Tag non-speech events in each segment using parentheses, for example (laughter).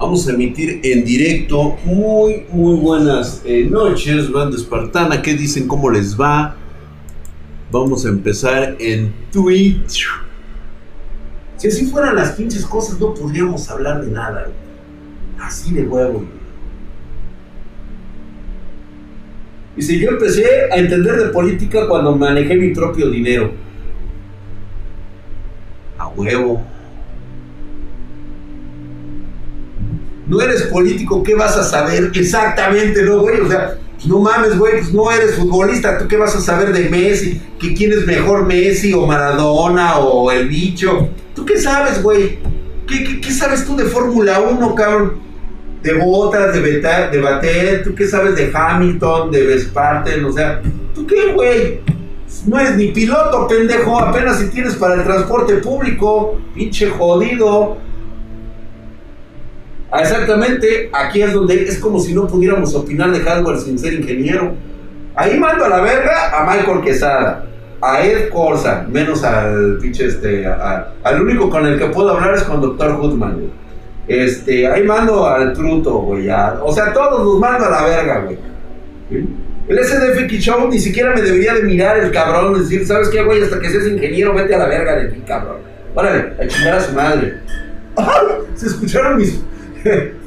Vamos a emitir en directo. Muy, muy buenas eh, noches, banda espartana. ¿Qué dicen? ¿Cómo les va? Vamos a empezar en Twitch. Si así fueran las pinches cosas, no podríamos hablar de nada. Así de huevo. Si yo empecé a entender de política cuando manejé mi propio dinero. A huevo. No eres político, ¿qué vas a saber exactamente, no, güey? O sea, no mames, güey, pues no eres futbolista, ¿tú qué vas a saber de Messi? ¿Que quién es mejor Messi o Maradona o el bicho? ¿Tú qué sabes, güey? ¿Qué, sabes tú de Fórmula 1, cabrón? De botas, de, beta, de bater, ¿tú qué sabes de Hamilton, de Vesparten? O sea, ¿tú qué, güey? No eres ni piloto, pendejo, apenas si tienes para el transporte público, pinche jodido. Ah, exactamente, aquí es donde es como si no pudiéramos opinar de hardware sin ser ingeniero. Ahí mando a la verga a Michael Quesada, a Ed Corsa, menos al pinche este, al único con el que puedo hablar es con Dr. Hoodman, Este, ahí mando al Truto, güey, o sea, todos los mando a la verga, güey. El SDF Show ni siquiera me debería de mirar el cabrón, decir, ¿sabes qué, güey? Hasta que seas ingeniero, vete a la verga de ti, cabrón. Órale, a chingar a su madre. (laughs) Se escucharon mis (laughs)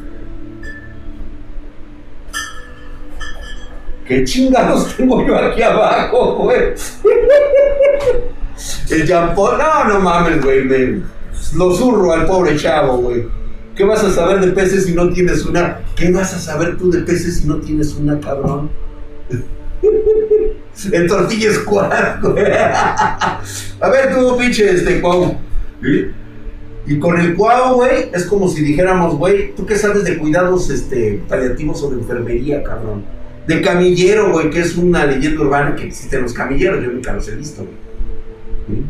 ¿Qué chingados tengo yo aquí abajo, güey? (laughs) El champón, no, no mames, güey, lo zurro al pobre chavo, güey. ¿Qué vas a saber de peces si no tienes una? ¿Qué vas a saber tú de peces si no tienes una, cabrón? (laughs) En tortillas squad, güey. A ver tú, pinche, este, Cuau. Y con el cuau, güey, es como si dijéramos, güey, ¿tú qué sabes de cuidados este, paliativos o de enfermería, cabrón? De camillero, güey, que es una leyenda urbana que existen los camilleros, yo nunca los he visto, güey.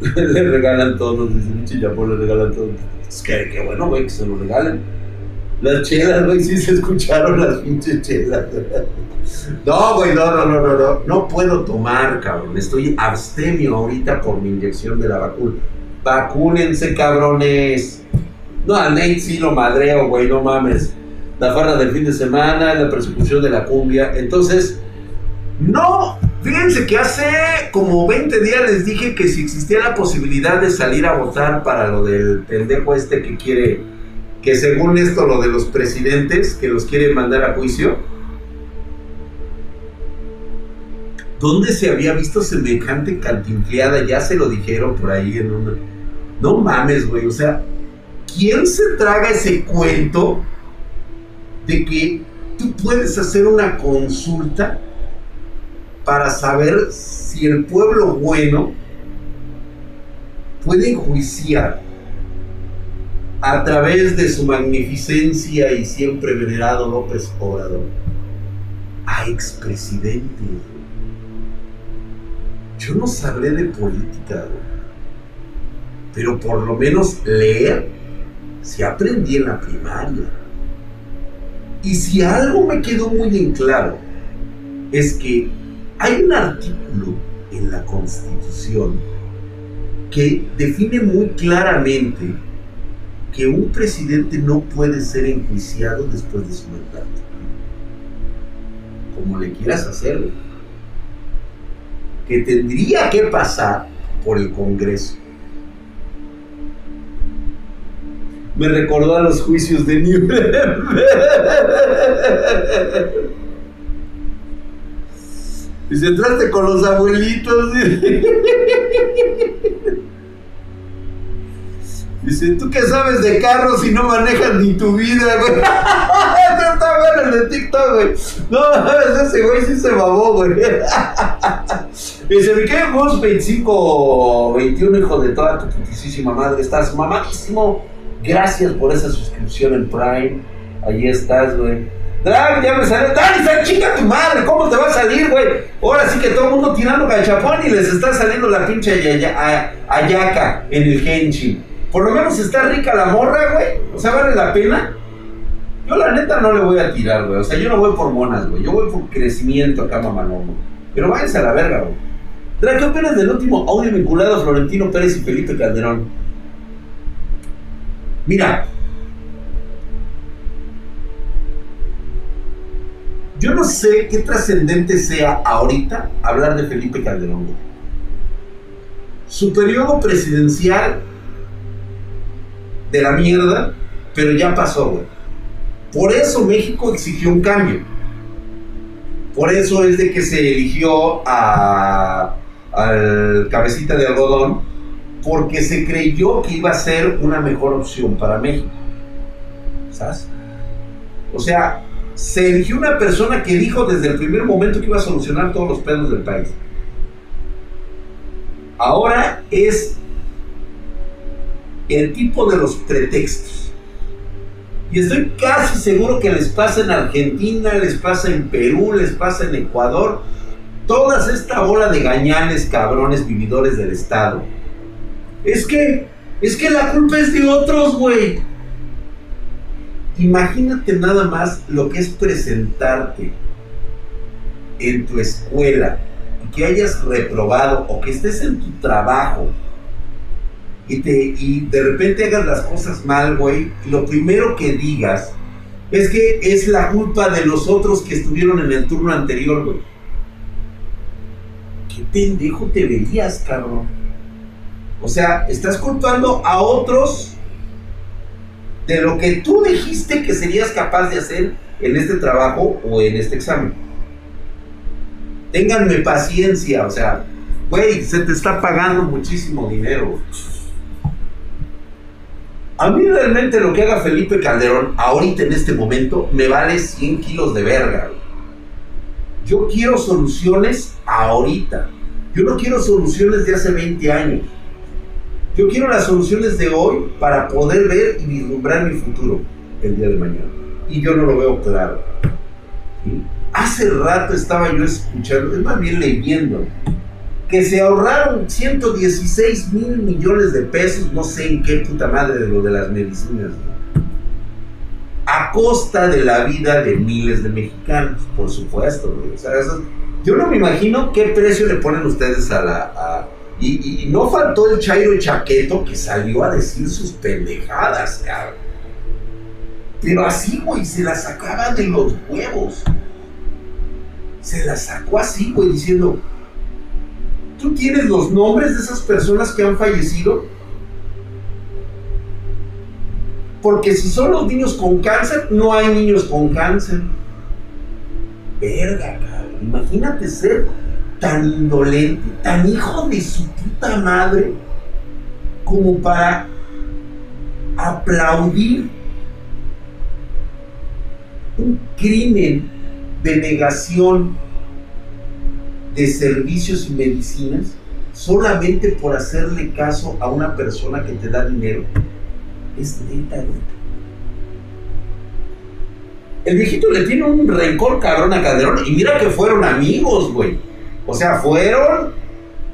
(laughs) le regalan todos, dice un chillapón, le regalan todos. Es que, qué bueno, güey, que se lo regalen. Las chelas, güey, sí se escucharon las pinches chelas. (laughs) No, güey, no, no, no, no, no. No puedo tomar, cabrón. Estoy abstemio ahorita por mi inyección de la vacuna. Vacúnense, cabrones. No, a Nate sí lo madreo, güey, no mames. La farra del fin de semana, la persecución de la cumbia. Entonces, no. Fíjense que hace como 20 días les dije que si existía la posibilidad de salir a votar para lo del pendejo este que quiere, que según esto lo de los presidentes, que los quiere mandar a juicio. ¿Dónde se había visto semejante cantinfleada? Ya se lo dijeron por ahí en una no mames, güey. O sea, ¿quién se traga ese cuento de que tú puedes hacer una consulta para saber si el pueblo bueno puede enjuiciar a través de su magnificencia y siempre venerado López Obrador a expresidentes? Yo no sabré de política, güey pero por lo menos leer se aprendí en la primaria. Y si algo me quedó muy en claro, es que hay un artículo en la Constitución que define muy claramente que un presidente no puede ser enjuiciado después de su mandato. Como le quieras hacerlo. Que tendría que pasar por el Congreso. Me recordó a los juicios de Nuremberg. Si entraste con los abuelitos. Dice, ¿tú qué sabes de carros si no manejas ni tu vida, güey? (laughs) Está bueno el de TikTok, güey. No, (laughs) ese güey sí se babó, güey. (laughs) Dice, me quedé 25, 21, hijo de toda tu putísima madre. Estás mamadísimo. Gracias por esa suscripción en Prime. Ahí estás, güey. Drag, ya me salió. Dani, chica tu madre, ¿cómo te va a salir, güey? Ahora sí que todo el mundo tirando cachapón y les está saliendo la pinche ayaca en el Genshin. Por lo menos está rica la morra, güey. O sea, vale la pena. Yo la neta no le voy a tirar, güey. O sea, yo no voy por monas, güey. Yo voy por crecimiento acá, mamalón. Pero váyanse a la verga, güey. Drag, ¿qué opinas del último audio vinculado a Florentino Pérez y Felipe Calderón? Mira, yo no sé qué trascendente sea ahorita hablar de Felipe Calderón. Su periodo presidencial de la mierda, pero ya pasó, güey. Por eso México exigió un cambio. Por eso es de que se eligió a, al cabecita de algodón porque se creyó que iba a ser una mejor opción para México. ¿Sabes? O sea, se eligió una persona que dijo desde el primer momento que iba a solucionar todos los pedos del país. Ahora es el tipo de los pretextos. Y estoy casi seguro que les pasa en Argentina, les pasa en Perú, les pasa en Ecuador. Toda esta bola de gañanes, cabrones, vividores del Estado. Es que, es que la culpa es de otros, güey. Imagínate nada más lo que es presentarte en tu escuela y que hayas reprobado o que estés en tu trabajo y, te, y de repente hagas las cosas mal, güey, y lo primero que digas es que es la culpa de los otros que estuvieron en el turno anterior, güey. ¿Qué pendejo te verías, cabrón? O sea, estás culpando a otros de lo que tú dijiste que serías capaz de hacer en este trabajo o en este examen. Ténganme paciencia, o sea, güey, se te está pagando muchísimo dinero. A mí realmente lo que haga Felipe Calderón ahorita en este momento me vale 100 kilos de verga. Yo quiero soluciones ahorita. Yo no quiero soluciones de hace 20 años. Yo quiero las soluciones de hoy para poder ver y vislumbrar mi futuro el día de mañana. Y yo no lo veo claro. Hace rato estaba yo escuchando, es más bien leyendo, que se ahorraron 116 mil millones de pesos, no sé en qué puta madre de lo de las medicinas, a costa de la vida de miles de mexicanos, por supuesto. yo no me imagino qué precio le ponen ustedes a la... y, no faltó el Chairo Chaqueto que salió a decir sus pendejadas, cabrón. Pero así, güey, se la sacaba de los huevos. Se la sacó así, güey, diciendo, ¿Tú tienes los nombres de esas personas que han fallecido? Porque si son los niños con cáncer, no hay niños con cáncer. Verga, cabrón. Imagínate ser tan indolente, tan hijo de su puta madre, como para aplaudir un crimen de negación de servicios y medicinas solamente por hacerle caso a una persona que te da dinero. Es neta, El viejito le tiene un rencor cabrón a Calderón y mira que fueron amigos, güey. O sea, fueron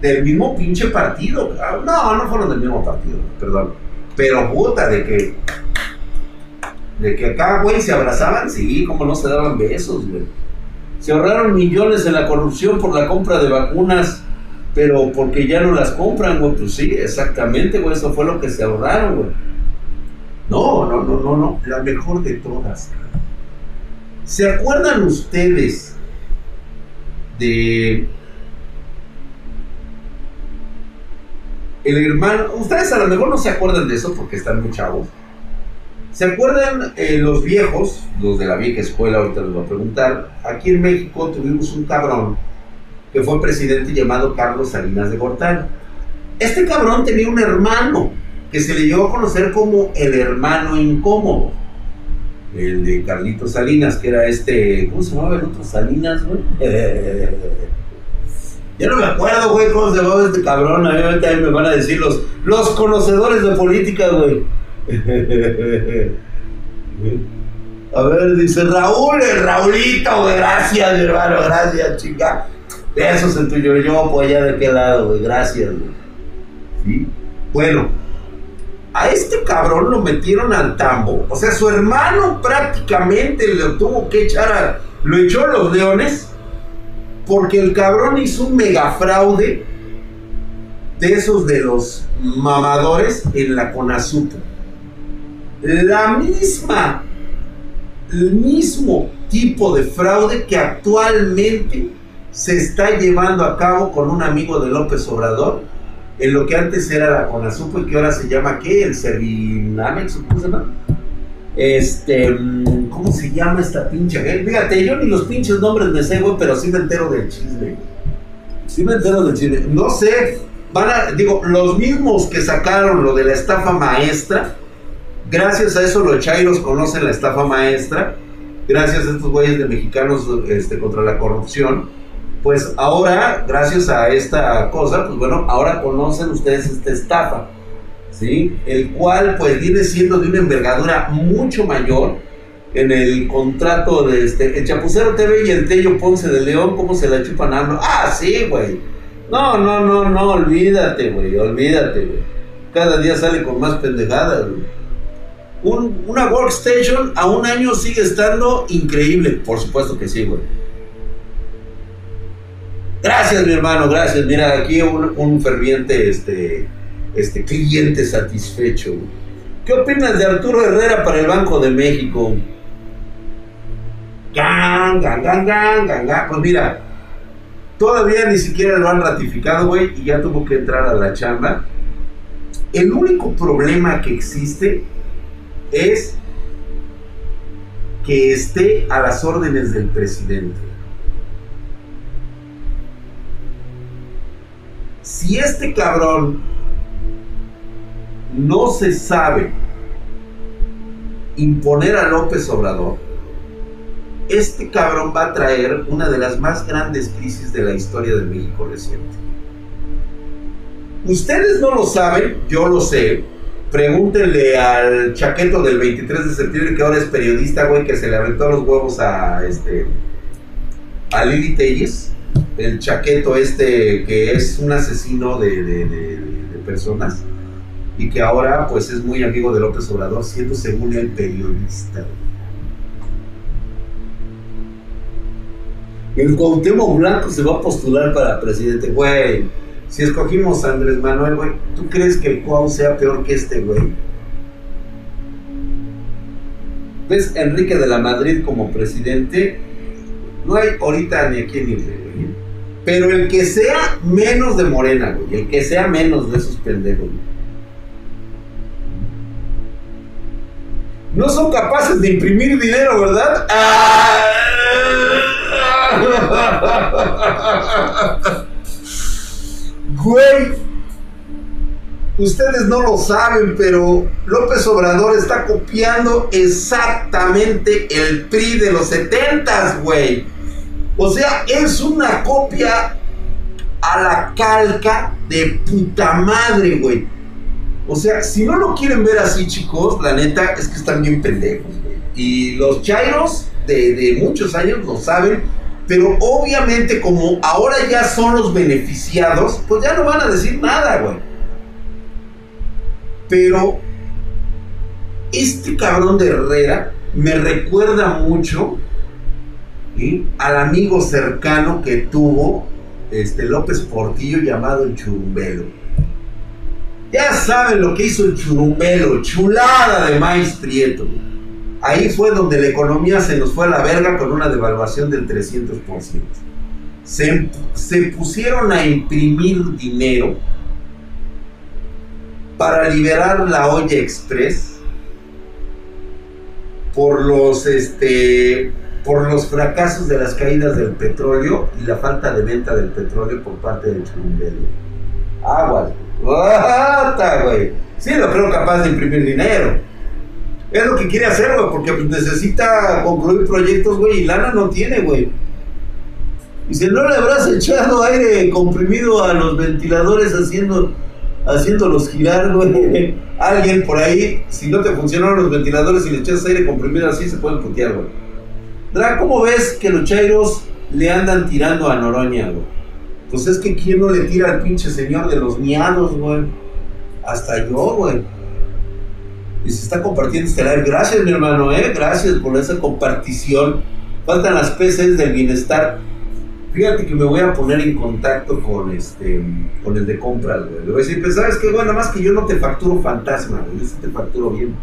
del mismo pinche partido. No, no fueron del mismo partido, perdón. Pero puta, de que. De que acá, güey, se abrazaban, sí, como no se daban besos, güey. Se ahorraron millones en la corrupción por la compra de vacunas, pero porque ya no las compran, güey. Pues sí, exactamente, güey. Eso fue lo que se ahorraron, güey. No, no, no, no, no. La mejor de todas. ¿Se acuerdan ustedes de el hermano? Ustedes a lo mejor no se acuerdan de eso porque están muy chavos. ¿Se acuerdan eh, los viejos, los de la vieja escuela, ahorita les voy a preguntar? Aquí en México tuvimos un cabrón que fue presidente llamado Carlos Salinas de Gortari. Este cabrón tenía un hermano que se le llegó a conocer como el hermano incómodo. El de Carlitos Salinas, que era este. ¿Cómo se llamaba el otro Salinas, güey? (laughs) Ya no me acuerdo, güey, cómo se llamaba este cabrón. A mí también me van a decir los, los conocedores de política, güey. (laughs) A ver, dice Raúl, el Raulito, güey, gracias, hermano, gracias, chica. Besos en tu yo, pues allá de qué lado, güey, gracias, güey. Bueno, a este cabrón lo metieron al tambo. O sea, su hermano prácticamente lo tuvo que echar a. Lo echó a los leones porque el cabrón hizo un mega fraude de esos de los mamadores en la Conasupo la misma, el mismo tipo de fraude que actualmente se está llevando a cabo con un amigo de López Obrador, en lo que antes era la CONASUPO y que ahora se llama ¿qué? El Servinamex, ¿cómo se llama? Este, ¿cómo se llama esta pinche? Fíjate, yo ni los pinches nombres me sé, güey, pero sí me entero del chisme. Sí me entero del chisme. No sé, van a, digo, los mismos que sacaron lo de la estafa maestra, gracias a eso los chairos conocen la estafa maestra, gracias a estos güeyes de mexicanos este, contra la corrupción, pues ahora, gracias a esta cosa, pues bueno, ahora conocen ustedes esta estafa, ¿sí? El cual pues viene siendo de una envergadura mucho mayor en el contrato de este, el Chapucero TV y el Tello Ponce de León, ¿cómo se la chupan a Ah, sí, güey no, no, no, no, olvídate, güey, olvídate, güey. Cada día sale con más pendejadas, güey. una workstation a un año sigue estando increíble. Por supuesto que sí, güey. Gracias, mi hermano, gracias. Mira, aquí un, ferviente este, este, cliente satisfecho. ¿Qué opinas de Arturo Herrera para el Banco de México? Gang, gang, gang, gang, gang. Pues mira, Todavía ni siquiera lo han ratificado, güey, y ya tuvo que entrar a la chamba. El único problema que existe es que esté a las órdenes del presidente. Si este cabrón no se sabe imponer a López Obrador, este cabrón va a traer una de las más grandes crisis de la historia de México reciente. Ustedes no lo saben, yo lo sé. Pregúntenle al chaqueto del 23 de septiembre que ahora es periodista, güey, que se le aventó los huevos a este a Lili Telles, el chaqueto este que es un asesino de, personas y que ahora pues es muy amigo de López Obrador, siendo según el periodista. El Cuauhtémoc Blanco se va a postular para presidente. Güey, si escogimos a Andrés Manuel, güey, ¿tú crees que el Cuau sea peor que este, güey? ¿Ves Enrique de la Madrid como presidente? No hay ahorita ni aquí ni güey. Pero el que sea menos de Morena, güey. El que sea menos de esos pendejos, güey. No son capaces de imprimir dinero, ¿verdad? ¡Ah! Güey, ustedes no lo saben, pero López Obrador está copiando exactamente el PRI de los 70, güey. O sea, es una copia a la calca de puta madre, güey. O sea, si no lo quieren ver así, chicos, la neta es que están bien pendejos, güey. Y los chairos de, de muchos años lo saben pero obviamente como ahora ya son los beneficiados, pues ya no van a decir nada, güey. Pero este cabrón de Herrera me recuerda mucho al amigo cercano que tuvo este López Portillo llamado el Churumbelo. Ya saben lo que hizo el Churumbelo, chulada de maíz prieto. Ahí fue donde la economía se nos fue a la verga con una devaluación del 300%. Se, se pusieron a imprimir dinero para liberar la olla express por los este por los fracasos de las caídas del petróleo y la falta de venta del petróleo por parte del Churumbelo. Aguas. (laughs) güey! Sí, lo creo capaz de imprimir dinero es lo que quiere hacer, güey, porque necesita concluir proyectos, güey, y lana no tiene, güey. Y si no le habrás echado aire comprimido a los ventiladores haciendo, haciéndolos girar, güey. (laughs) Alguien por ahí, si no te funcionaron los ventiladores y le echas aire comprimido así, se pueden putear, güey. Dra, ¿cómo ves que los chairos le andan tirando a Noroña, güey? Pues es que quién no le tira al pinche señor de los miados, güey. Hasta yo, güey y se está compartiendo este live. Gracias, mi hermano, ¿eh? Gracias por esa compartición. Faltan las PCs del bienestar. Fíjate que me voy a poner en contacto con este con el de compras, güey. Le voy a decir, pues sabes qué, bueno, nada más que yo no te facturo fantasma, güey. Yo sí te facturo bien.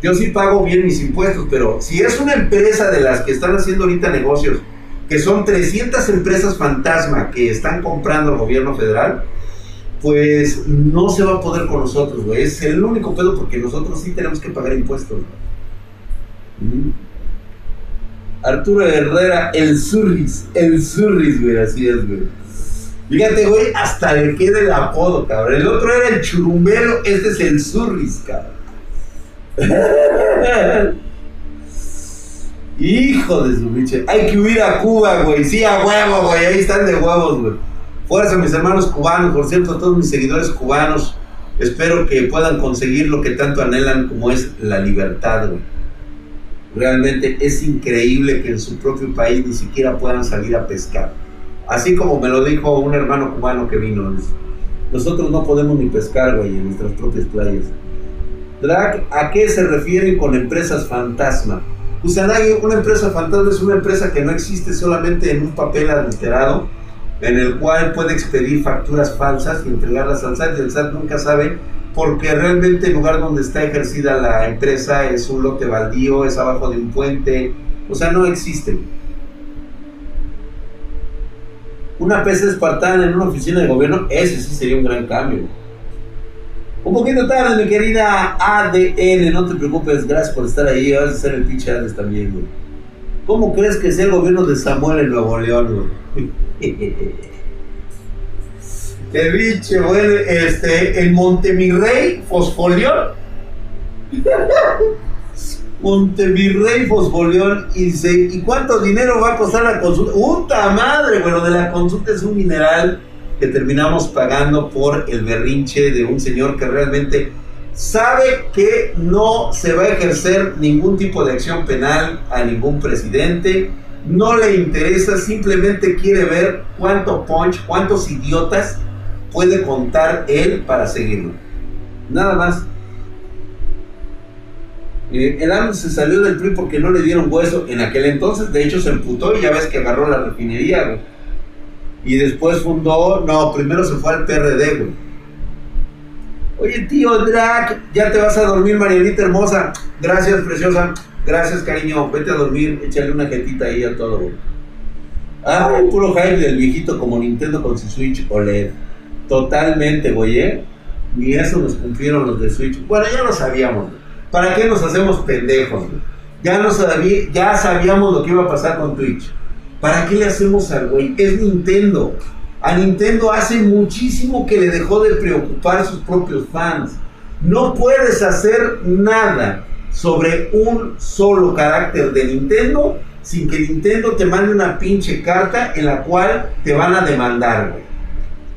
Yo sí pago bien mis impuestos, pero si es una empresa de las que están haciendo ahorita negocios, que son 300 empresas fantasma que están comprando el gobierno federal, pues no se va a poder con nosotros, güey. Es el único pedo porque nosotros sí tenemos que pagar impuestos. Mm. Arturo Herrera, el Surris, el Surris, güey, así es, güey. Fíjate, güey, hasta le queda el apodo, cabrón. El otro era el churumbero, este es el Surris, cabrón. (laughs) Hijo de su biche. Hay que huir a Cuba, güey. Sí, a huevo, güey. Ahí están de huevos, güey. Fuerza, mis hermanos cubanos. Por cierto, a todos mis seguidores cubanos. Espero que puedan conseguir lo que tanto anhelan como es la libertad, güey. Realmente es increíble que en su propio país ni siquiera puedan salir a pescar. Así como me lo dijo un hermano cubano que vino. Nosotros no podemos ni pescar, güey, en nuestras propias playas. Drag, ¿a qué se refieren con empresas fantasma? Kusanagi, una empresa fantasma es una empresa que no existe solamente en un papel adulterado, en el cual puede expedir facturas falsas y entregarlas al SAT. Y el SAT nunca sabe porque realmente el lugar donde está ejercida la empresa es un lote baldío, es abajo de un puente, o sea, no existe. Una PC espartana en una oficina de gobierno, ese sí sería un gran cambio. Un poquito tarde, mi querida ADN, no te preocupes, gracias por estar ahí. Vas a ser el pinche Alex también, güey. ¿Cómo crees que sea el gobierno de Samuel en Nuevo León, güey? (laughs) Qué biche, güey. Este, el Montemirrey Fosfolión. (laughs) Montevirrey Fosfolión y dice, ¿y cuánto dinero va a costar la consulta? ¡Puta madre! Bueno, de la consulta es un mineral que terminamos pagando por el berrinche de un señor que realmente sabe que no se va a ejercer ningún tipo de acción penal a ningún presidente, no le interesa, simplemente quiere ver cuánto punch, cuántos idiotas puede contar él para seguirlo. Nada más. Eh, el AMLO se salió del PRI porque no le dieron hueso en aquel entonces, de hecho se emputó y ya ves que agarró la refinería, y después fundó, no, primero se fue al PRD, güey. Oye, tío Drac, ya te vas a dormir, Marianita hermosa. Gracias, preciosa. Gracias, cariño. Vete a dormir, échale una jetita ahí a todo, güey. Ay, puro hype del viejito como Nintendo con su Switch OLED. Totalmente, güey, ¿eh? Ni eso nos cumplieron los de Switch. Bueno, ya lo sabíamos, ¿Para qué nos hacemos pendejos? Ya, no sabía, ya sabíamos lo que iba a pasar con Twitch. ¿Para qué le hacemos al güey? Es Nintendo. A Nintendo hace muchísimo que le dejó de preocupar a sus propios fans. No puedes hacer nada sobre un solo carácter de Nintendo sin que Nintendo te mande una pinche carta en la cual te van a demandar,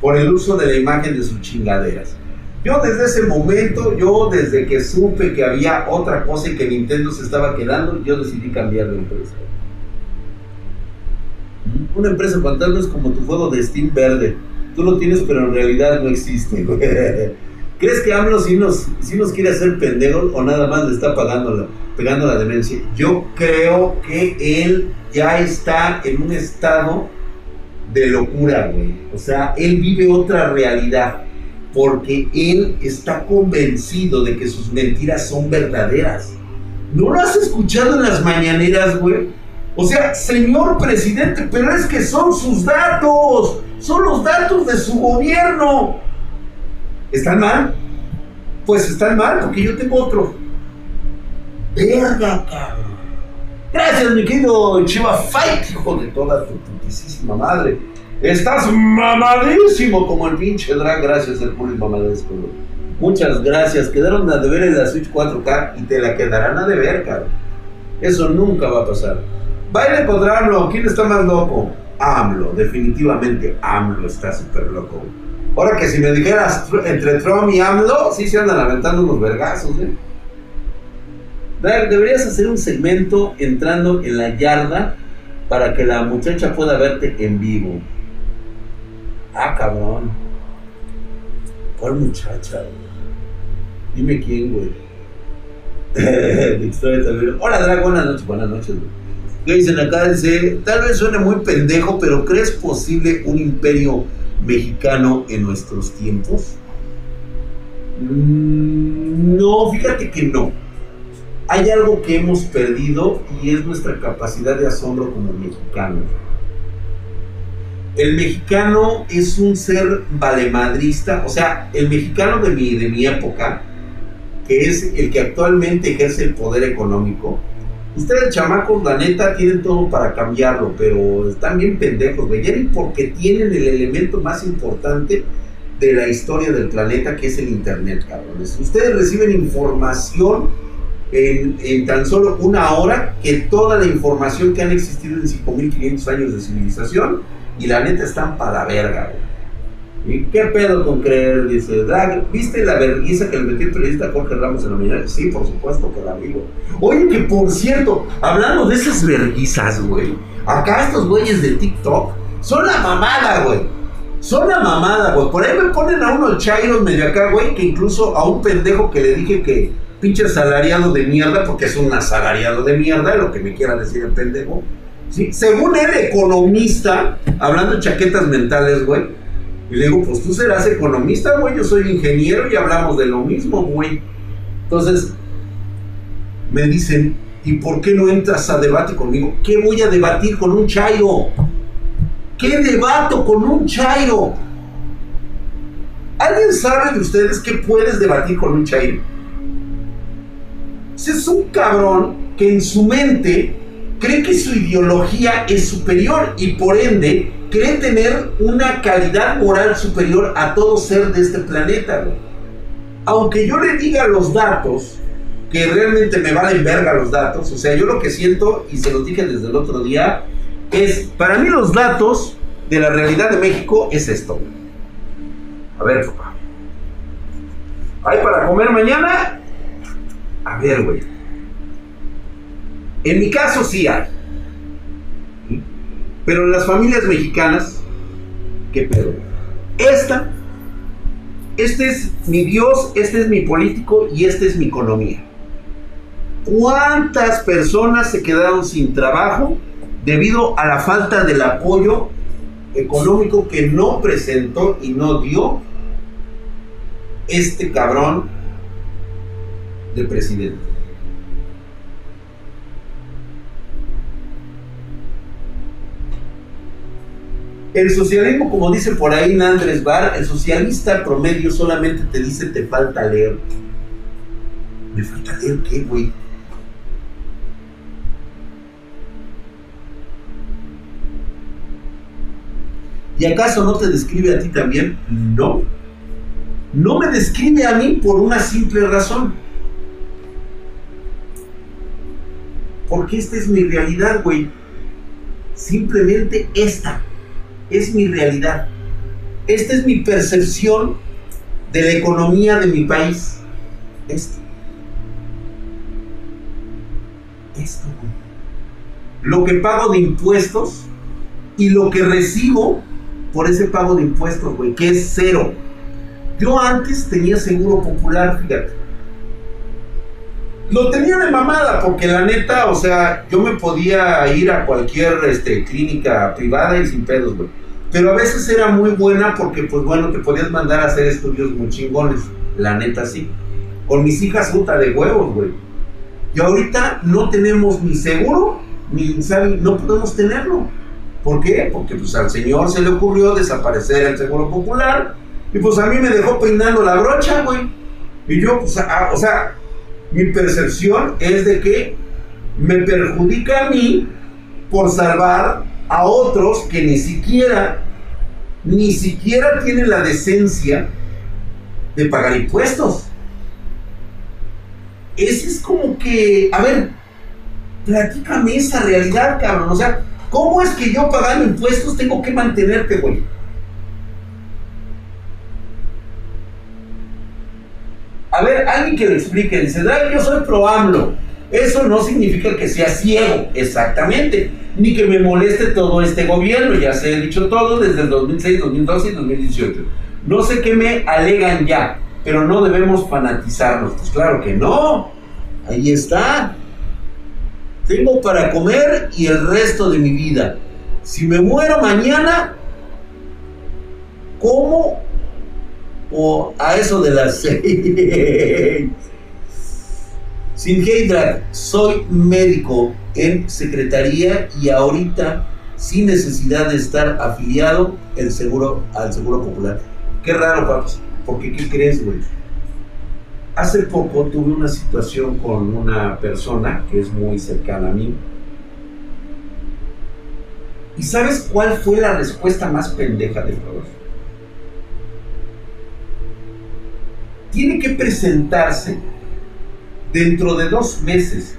por el uso de la imagen de sus chingaderas. Yo desde ese momento, yo desde que supe que había otra cosa y que Nintendo se estaba quedando, yo decidí cambiar de empresa. Una empresa fantasma es como tu juego de Steam verde. Tú lo tienes, pero en realidad no existe. (laughs) ¿Crees que AMLO sí nos, nos quiere hacer pendejos o nada más le está pagando pegando la demencia? Yo creo que él ya está en un estado de locura, güey. O sea, él vive otra realidad porque él está convencido de que sus mentiras son verdaderas. ¿No lo has escuchado en las mañaneras, güey? O sea, señor presidente, pero es que son sus datos, son los datos de su gobierno. ¿Están mal? Pues están mal, porque yo tengo otro. Verga, cabrón. Gracias, mi querido Chiva Fight, hijo de toda tu putísima madre. Estás mamadísimo como el pinche drag. Gracias, el puro mamadesco, Muchas gracias. Quedaron a deber en la Switch 4K y te la quedarán a deber, cabrón. Eso nunca va a pasar. Baile contra AMLO, ¿quién está más loco? AMLO, definitivamente AMLO está súper loco. Ahora que si me dijeras entre Trump y AMLO, sí se andan aventando unos vergazos, ¿eh? Deberías hacer un segmento entrando en la yarda para que la muchacha pueda verte en vivo. Ah, cabrón. ¿Cuál muchacha, Dime quién, güey. (laughs) Hola, Drag, buenas noches, buenas noches, güey. ¿Qué dicen acá? Dice, tal vez suene muy pendejo, pero ¿crees posible un imperio mexicano en nuestros tiempos? Mm, no, fíjate que no. hay algo que hemos perdido y es nuestra capacidad de asombro como mexicanos. El mexicano es un ser valemadrista, o sea, el mexicano de mi, de mi época, que es el que actualmente ejerce el poder económico, Ustedes, chamacos, la neta, tienen todo para cambiarlo, pero están bien pendejos, güey. porque tienen el elemento más importante de la historia del planeta, que es el Internet, cabrones. Ustedes reciben información en, tan solo una hora que toda la información que han existido en 5500 años de civilización, y la neta están para verga, güey. ¿Y qué pedo con creer? Dice, ¿viste la vergüenza que le metió el periodista Jorge Ramos en la mañana? Sí, por supuesto que la vivo. Oye, que por cierto, hablando de esas verguizas, güey, acá estos güeyes de TikTok son la mamada, güey. Son la mamada, güey. Por ahí me ponen a unos chairos medio acá, güey, que incluso a un pendejo que le dije que pinche asalariado de mierda, porque es un asalariado de mierda, lo que me quiera decir el pendejo. ¿sí? Según el economista, hablando de chaquetas mentales, güey y le digo, pues tú serás economista, güey, yo soy ingeniero y hablamos de lo mismo, güey. Entonces, me dicen, ¿y por qué no entras a debate conmigo? ¿Qué voy a debatir con un chairo? ¿Qué debato con un chairo? ¿Alguien sabe de ustedes qué puedes debatir con un chairo? Ese es un cabrón que en su mente cree que su ideología es superior y por ende cree tener una calidad moral superior a todo ser de este planeta, Aunque yo le diga los datos, que realmente me valen verga los datos, o sea, yo lo que siento, y se los dije desde el otro día, es, para mí los datos de la realidad de México es esto. A ver, papá. ¿Hay para comer mañana? A ver, güey. En mi caso sí hay. Pero en las familias mexicanas, ¿qué pedo? Esta, este es mi Dios, este es mi político y esta es mi economía. ¿Cuántas personas se quedaron sin trabajo debido a la falta del apoyo económico que no presentó y no dio este cabrón de presidente? El socialismo, como dice por ahí Andrés Bar, el socialista promedio solamente te dice te falta leer. ¿Me falta leer qué, güey? ¿Y acaso no te describe a ti también? No. No me describe a mí por una simple razón. Porque esta es mi realidad, güey. Simplemente esta es mi realidad. Esta es mi percepción de la economía de mi país. Esto. Esto, Lo que pago de impuestos y lo que recibo por ese pago de impuestos, güey, que es cero. Yo antes tenía seguro popular, fíjate. Lo tenía de mamada, porque la neta, o sea, yo me podía ir a cualquier este, clínica privada y sin pedos, güey. Pero a veces era muy buena porque, pues bueno, te podías mandar a hacer estudios muy chingones. La neta sí. Con mis hijas puta de huevos, güey. Y ahorita no tenemos ni seguro, ni no podemos tenerlo. ¿Por qué? Porque pues al señor se le ocurrió desaparecer el seguro popular. Y pues a mí me dejó peinando la brocha, güey. Y yo, pues, o sea, mi percepción es de que me perjudica a mí por salvar a otros que ni siquiera, ni siquiera tienen la decencia de pagar impuestos. Ese es como que, a ver, platícame esa realidad, cabrón. O sea, ¿cómo es que yo pagando impuestos tengo que mantenerte, güey? A ver, alguien que lo explique, dice, yo soy pro AMLO. Eso no significa que sea ciego, exactamente ni que me moleste todo este gobierno, ya se ha dicho todo desde el 2006, 2012 y 2018. No sé qué me alegan ya, pero no debemos fanatizarnos. Pues claro que no, ahí está. Tengo para comer y el resto de mi vida. Si me muero mañana, ¿cómo? O a eso de las (laughs) seis. Sin Heydrak, soy médico en secretaría y ahorita sin necesidad de estar afiliado el seguro, al Seguro Popular. Qué raro, papi, porque ¿qué crees, güey? Hace poco tuve una situación con una persona que es muy cercana a mí. ¿Y sabes cuál fue la respuesta más pendeja de todos? Tiene que presentarse dentro de dos meses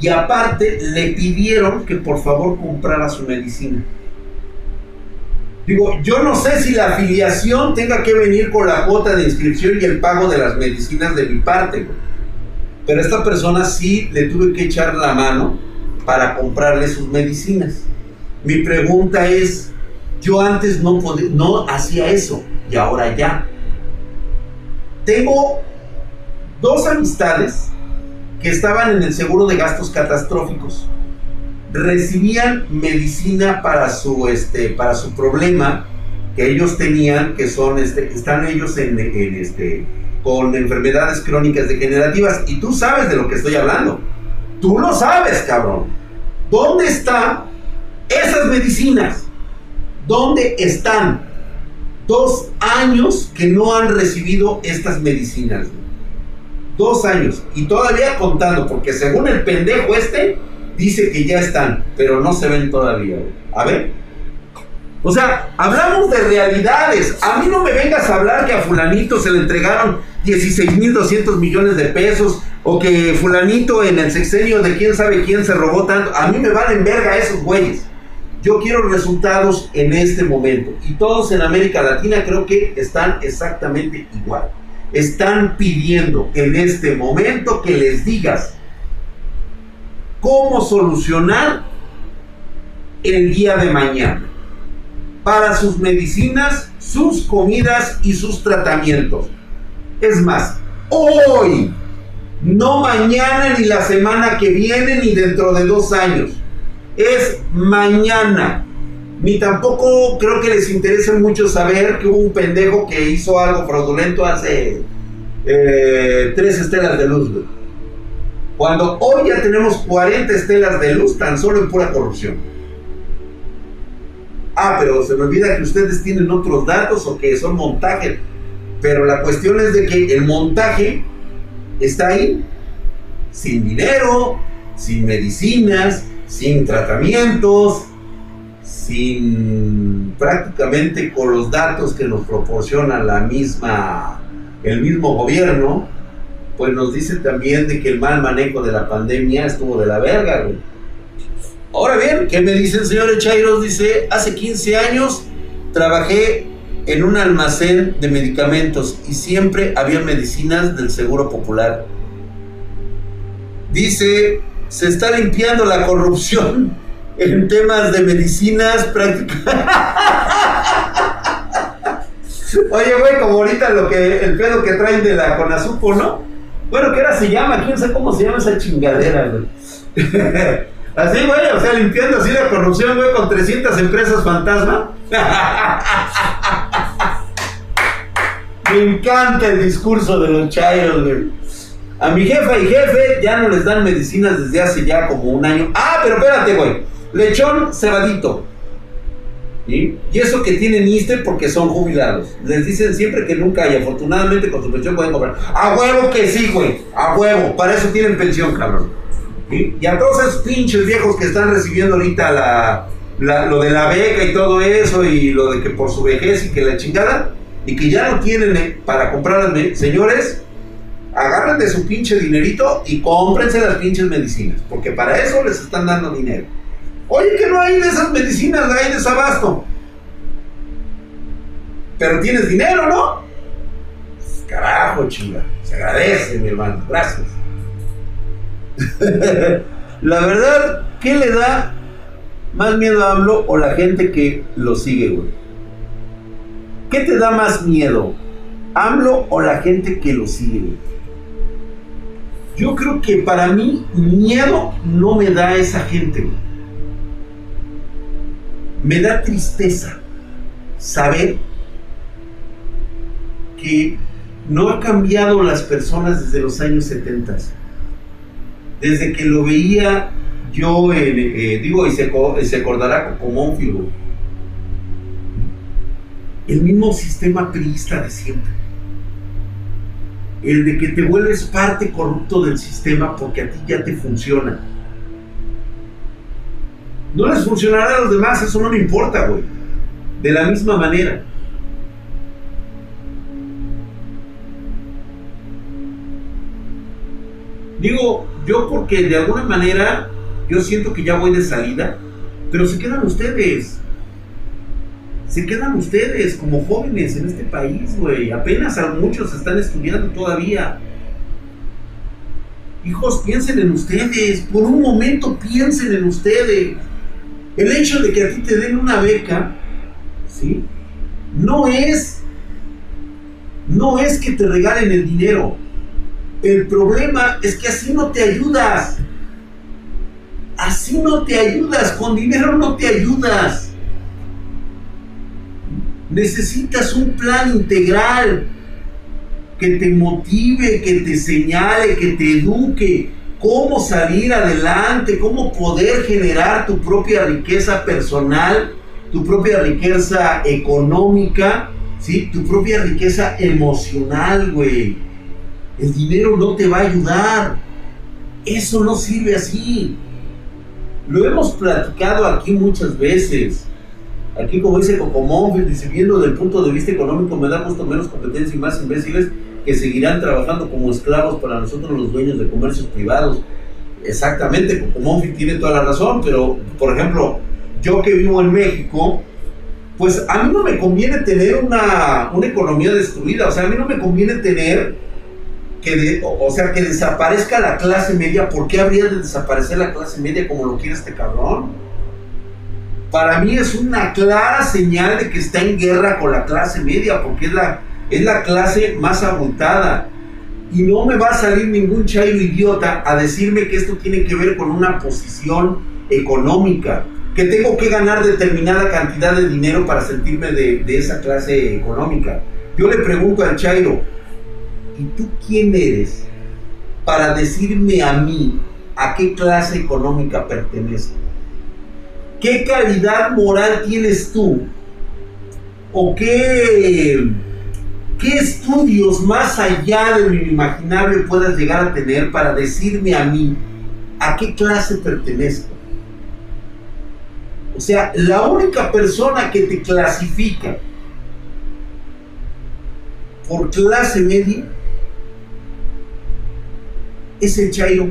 y aparte le pidieron que por favor comprara su medicina. Digo, yo no sé si la afiliación tenga que venir con la cuota de inscripción y el pago de las medicinas de mi parte, pero a esta persona sí le tuve que echar la mano para comprarle sus medicinas. Mi pregunta es, yo antes no, no hacía eso y ahora ya. Tengo dos amistades que estaban en el seguro de gastos catastróficos. Recibían medicina para su, este, para su problema que ellos tenían, que son, este, están ellos en, en este, con enfermedades crónicas degenerativas. Y tú sabes de lo que estoy hablando. Tú lo sabes, cabrón. ¿Dónde están esas medicinas? ¿Dónde están? Dos años que no han recibido estas medicinas. Dos años. Y todavía contando, porque según el pendejo este, dice que ya están, pero no se ven todavía. A ver. O sea, hablamos de realidades. A mí no me vengas a hablar que a fulanito se le entregaron 16.200 millones de pesos o que fulanito en el sexenio de quién sabe quién se robó tanto. A mí me valen verga esos güeyes. Yo quiero resultados en este momento. Y todos en América Latina creo que están exactamente igual están pidiendo en este momento que les digas cómo solucionar el día de mañana para sus medicinas, sus comidas y sus tratamientos. Es más, hoy, no mañana ni la semana que viene ni dentro de dos años. Es mañana. Ni tampoco creo que les interese mucho saber que hubo un pendejo que hizo algo fraudulento hace eh, tres estelas de luz. Cuando hoy ya tenemos 40 estelas de luz tan solo en pura corrupción. Ah, pero se me olvida que ustedes tienen otros datos o que son montajes. Pero la cuestión es de que el montaje está ahí sin dinero, sin medicinas, sin tratamientos, sin prácticamente con los datos que nos proporciona la misma, el mismo gobierno, pues nos dice también de que el mal manejo de la pandemia estuvo de la verga, Ahora bien, ¿qué me dice el señor Echairos? Dice, hace 15 años trabajé en un almacén de medicamentos y siempre había medicinas del Seguro Popular. Dice, se está limpiando la corrupción en temas de medicinas prácticas. Oye, güey, como ahorita lo que, el pedo que traen de la Conazupo, ¿no? Bueno, ¿qué era se llama? ¿Quién sabe cómo se llama esa chingadera, güey? (laughs) así, güey, o sea, limpiando así la corrupción, güey, con 300 empresas fantasma. (laughs) Me encanta el discurso de los chayos, güey. A mi jefa y jefe ya no les dan medicinas desde hace ya como un año. Ah, pero espérate, güey. Lechón cebadito. Y eso que tienen ISTE porque son jubilados. Les dicen siempre que nunca hay. Afortunadamente con su pensión pueden comprar. A huevo que sí, güey. A huevo. Para eso tienen pensión, cabrón. Y a todos esos pinches viejos que están recibiendo ahorita la, lo de la beca y todo eso y lo de que por su vejez y que la chingada y que ya no tienen eh, para comprar señores, agarren de su pinche dinerito y cómprense las pinches medicinas, porque para eso les están dando dinero. Oye, que no hay de esas medicinas, hay desabasto. Pero tienes dinero, ¿no? Carajo, chinga. Se agradece, mi hermano. Gracias. (laughs) la verdad, ¿qué le da más miedo a AMLO o la gente que lo sigue, güey? ¿Qué te da más miedo? ¿AMLO o la gente que lo sigue, güey? Yo creo que para mí miedo no me da esa gente, güey me da tristeza saber que no ha cambiado las personas desde los años 70. desde que lo veía yo, eh, digo, y se, se acordará como un figuro. El mismo sistema priista de siempre. El de que te vuelves parte corrupto del sistema porque a ti ya te funciona. No les funcionará a los demás, eso no me importa, güey. De la misma manera. Digo, yo porque de alguna manera yo siento que ya voy de salida, pero se quedan ustedes. Se quedan ustedes como jóvenes en este país, güey. Apenas a muchos están estudiando todavía. Hijos, piensen en ustedes. Por un momento piensen en ustedes. El hecho de que a ti te den una beca, ¿sí? No es, no es que te regalen el dinero. El problema es que así no te ayudas. Así no te ayudas. Con dinero no te ayudas. Necesitas un plan integral que te motive, que te señale, que te eduque, cómo salir adelante, cómo poder generar tu propia riqueza personal, tu propia riqueza económica, ¿sí? tu propia riqueza emocional, güey. El dinero no te va a ayudar. Eso no sirve así. Lo hemos platicado aquí muchas veces. Aquí, como dice Cocomón, dice, viendo desde el punto de vista económico, me da gusto menos competencia y más imbéciles que seguirán trabajando como esclavos para nosotros los dueños de comercios privados. Exactamente, Cocomón tiene toda la razón, pero, por ejemplo, yo que vivo en México, pues a mí no me conviene tener una, una economía destruida, o sea, a mí no me conviene tener que, sea, que desaparezca la clase media, ¿por qué habría de desaparecer la clase media como lo quiere este cabrón? Para mí es una clara señal de que está en guerra con la clase media, porque es la, es la clase más abultada. Y no me va a salir ningún chairo idiota a decirme que esto tiene que ver con una posición económica, que tengo que ganar determinada cantidad de dinero para sentirme de, de esa clase económica. Yo le pregunto al chairo, ¿y tú quién eres para decirme a mí a qué clase económica pertenezco? ¿Qué calidad moral tienes tú? ¿O qué, qué estudios más allá de lo inimaginable puedas llegar a tener para decirme a mí a qué clase pertenezco? O sea, la única persona que te clasifica por clase media es el Chairo.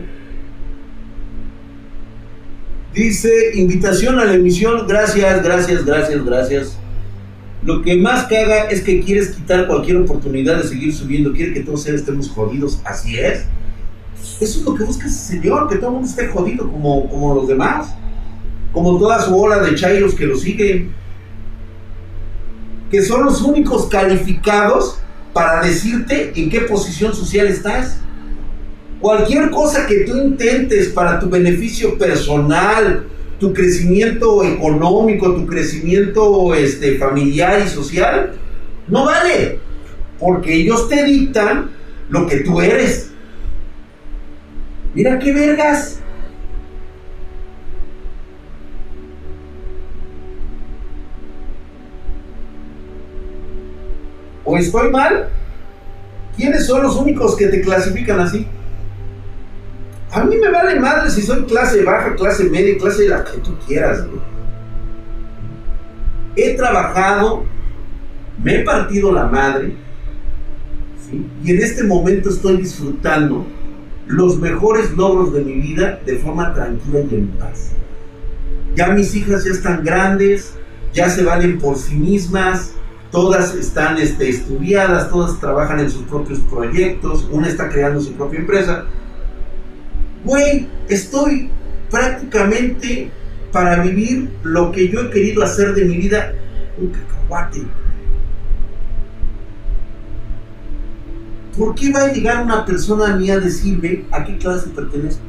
Dice, invitación a la emisión, gracias, gracias, gracias, gracias. Lo que más caga es que quieres quitar cualquier oportunidad de seguir subiendo, quiere que todos estemos jodidos, así es. Eso es lo que busca ese señor, que todo el mundo esté jodido como, como los demás, como toda su ola de chairos que lo siguen, que son los únicos calificados para decirte en qué posición social estás. Cualquier cosa que tú intentes para tu beneficio personal, tu crecimiento económico, tu crecimiento este, familiar y social, no vale. Porque ellos te dictan lo que tú eres. Mira qué vergas. ¿O estoy mal? ¿Quiénes son los únicos que te clasifican así? A mí me vale madre si soy clase baja, clase media, clase de la que tú quieras. He trabajado, me he partido la madre, y en este momento estoy disfrutando los mejores logros de mi vida de forma tranquila y en paz. Ya mis hijas ya están grandes, ya se valen por sí mismas, todas están este, estudiadas, todas trabajan en sus propios proyectos, una está creando su propia empresa güey, estoy prácticamente para vivir lo que yo he querido hacer de mi vida, un cacahuate. ¿Por qué va a llegar una persona a mí a decirme a qué clase pertenezco?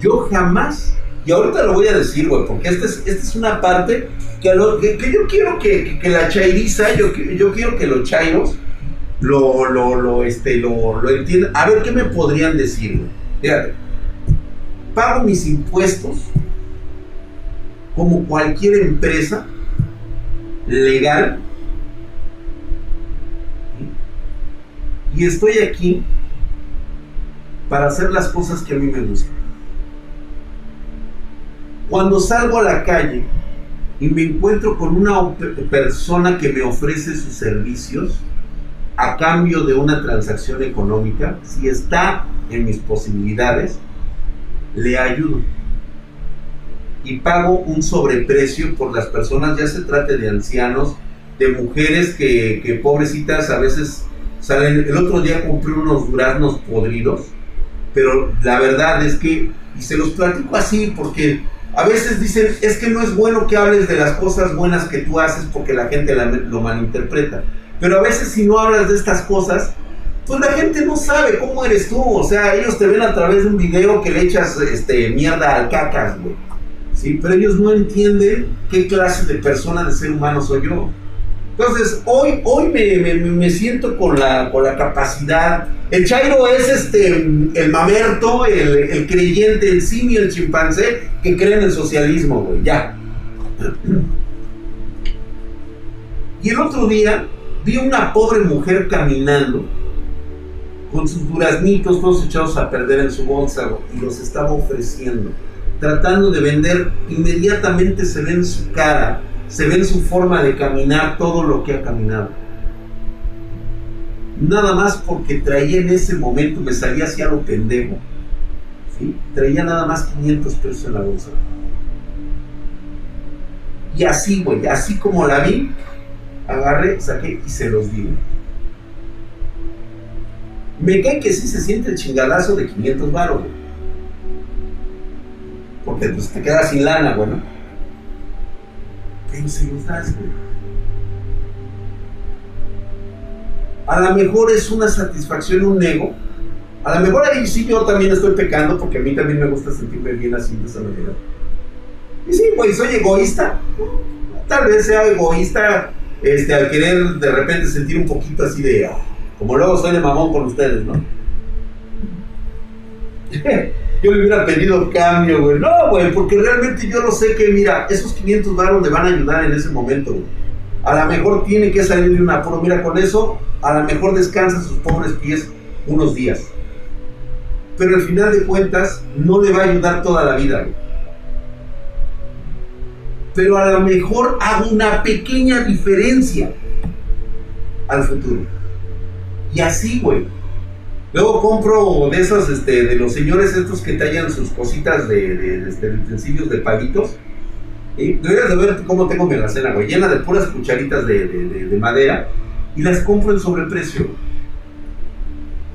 Yo jamás, y ahorita lo voy a decir, güey, porque esta es, esta es una parte que, yo quiero que, la chairiza, yo, yo quiero que los chairos lo, lo, lo, este, lo, lo entiendan. A ver, ¿qué me podrían decir? Fíjate, pago mis impuestos como cualquier empresa legal y estoy aquí para hacer las cosas que a mí me gustan. Cuando salgo a la calle y me encuentro con una persona que me ofrece sus servicios a cambio de una transacción económica, si está en mis posibilidades, le ayudo. Y pago un sobreprecio por las personas, ya se trate de ancianos, de mujeres que, que pobrecitas a veces salen. El otro día compré unos duraznos podridos, pero la verdad es que, y se los platico así porque a veces dicen, es que no es bueno que hables de las cosas buenas que tú haces porque la gente lo malinterpreta. Pero a veces si no hablas de estas cosas, pues la gente no sabe cómo eres tú. O sea, ellos te ven a través de un video que le echas este, mierda al cacas, güey. ¿Sí? Pero ellos no entienden qué clase de persona, de ser humano soy yo. Entonces, hoy, hoy me, siento con la, con la capacidad. El Chairo es este, el mamerto, el, creyente, el simio, el chimpancé que cree en el socialismo, güey, ya. Y el otro día vi una pobre mujer caminando con sus duraznitos todos echados a perder en su bolsa y los estaba ofreciendo, tratando de vender. Inmediatamente se ve en su cara se ve en su forma de caminar todo lo que ha caminado. Nada más porque traía en ese momento, me salía hacia lo pendejo. ¿sí? Traía nada más 500 pesos en la bolsa. Y así, güey, así como la vi, agarré, saqué y se los di. Me cae que sí se siente el chingadazo de 500 baros, Porque pues te quedas sin lana, güey. A lo mejor es una satisfacción, un ego. A lo mejor ahí sí yo también estoy pecando porque a mí también me gusta sentirme bien así de esa manera. Y sí, pues soy egoísta. Tal vez sea egoísta este, al querer de repente sentir un poquito así de... Ah, como luego soy de mamón con ustedes, ¿no? (laughs) (laughs) yo le hubiera pedido cambio, güey. No, güey, porque realmente yo lo sé que, mira, esos 500 baros le van a ayudar en ese momento, güey. A lo mejor tiene que salir de un apuro. Mira, con eso, a lo mejor descansa sus pobres pies unos días. Pero al final de cuentas, no le va a ayudar toda la vida, güey. Pero a lo mejor hago una pequeña diferencia al futuro. Y así, güey Luego compro de esos, este, de los señores estos que tallan sus cositas de, este, utensilios de palitos. Deberías de ver cómo tengo mi alacena, güey, llena de puras cucharitas de, madera. Y las compro en sobreprecio.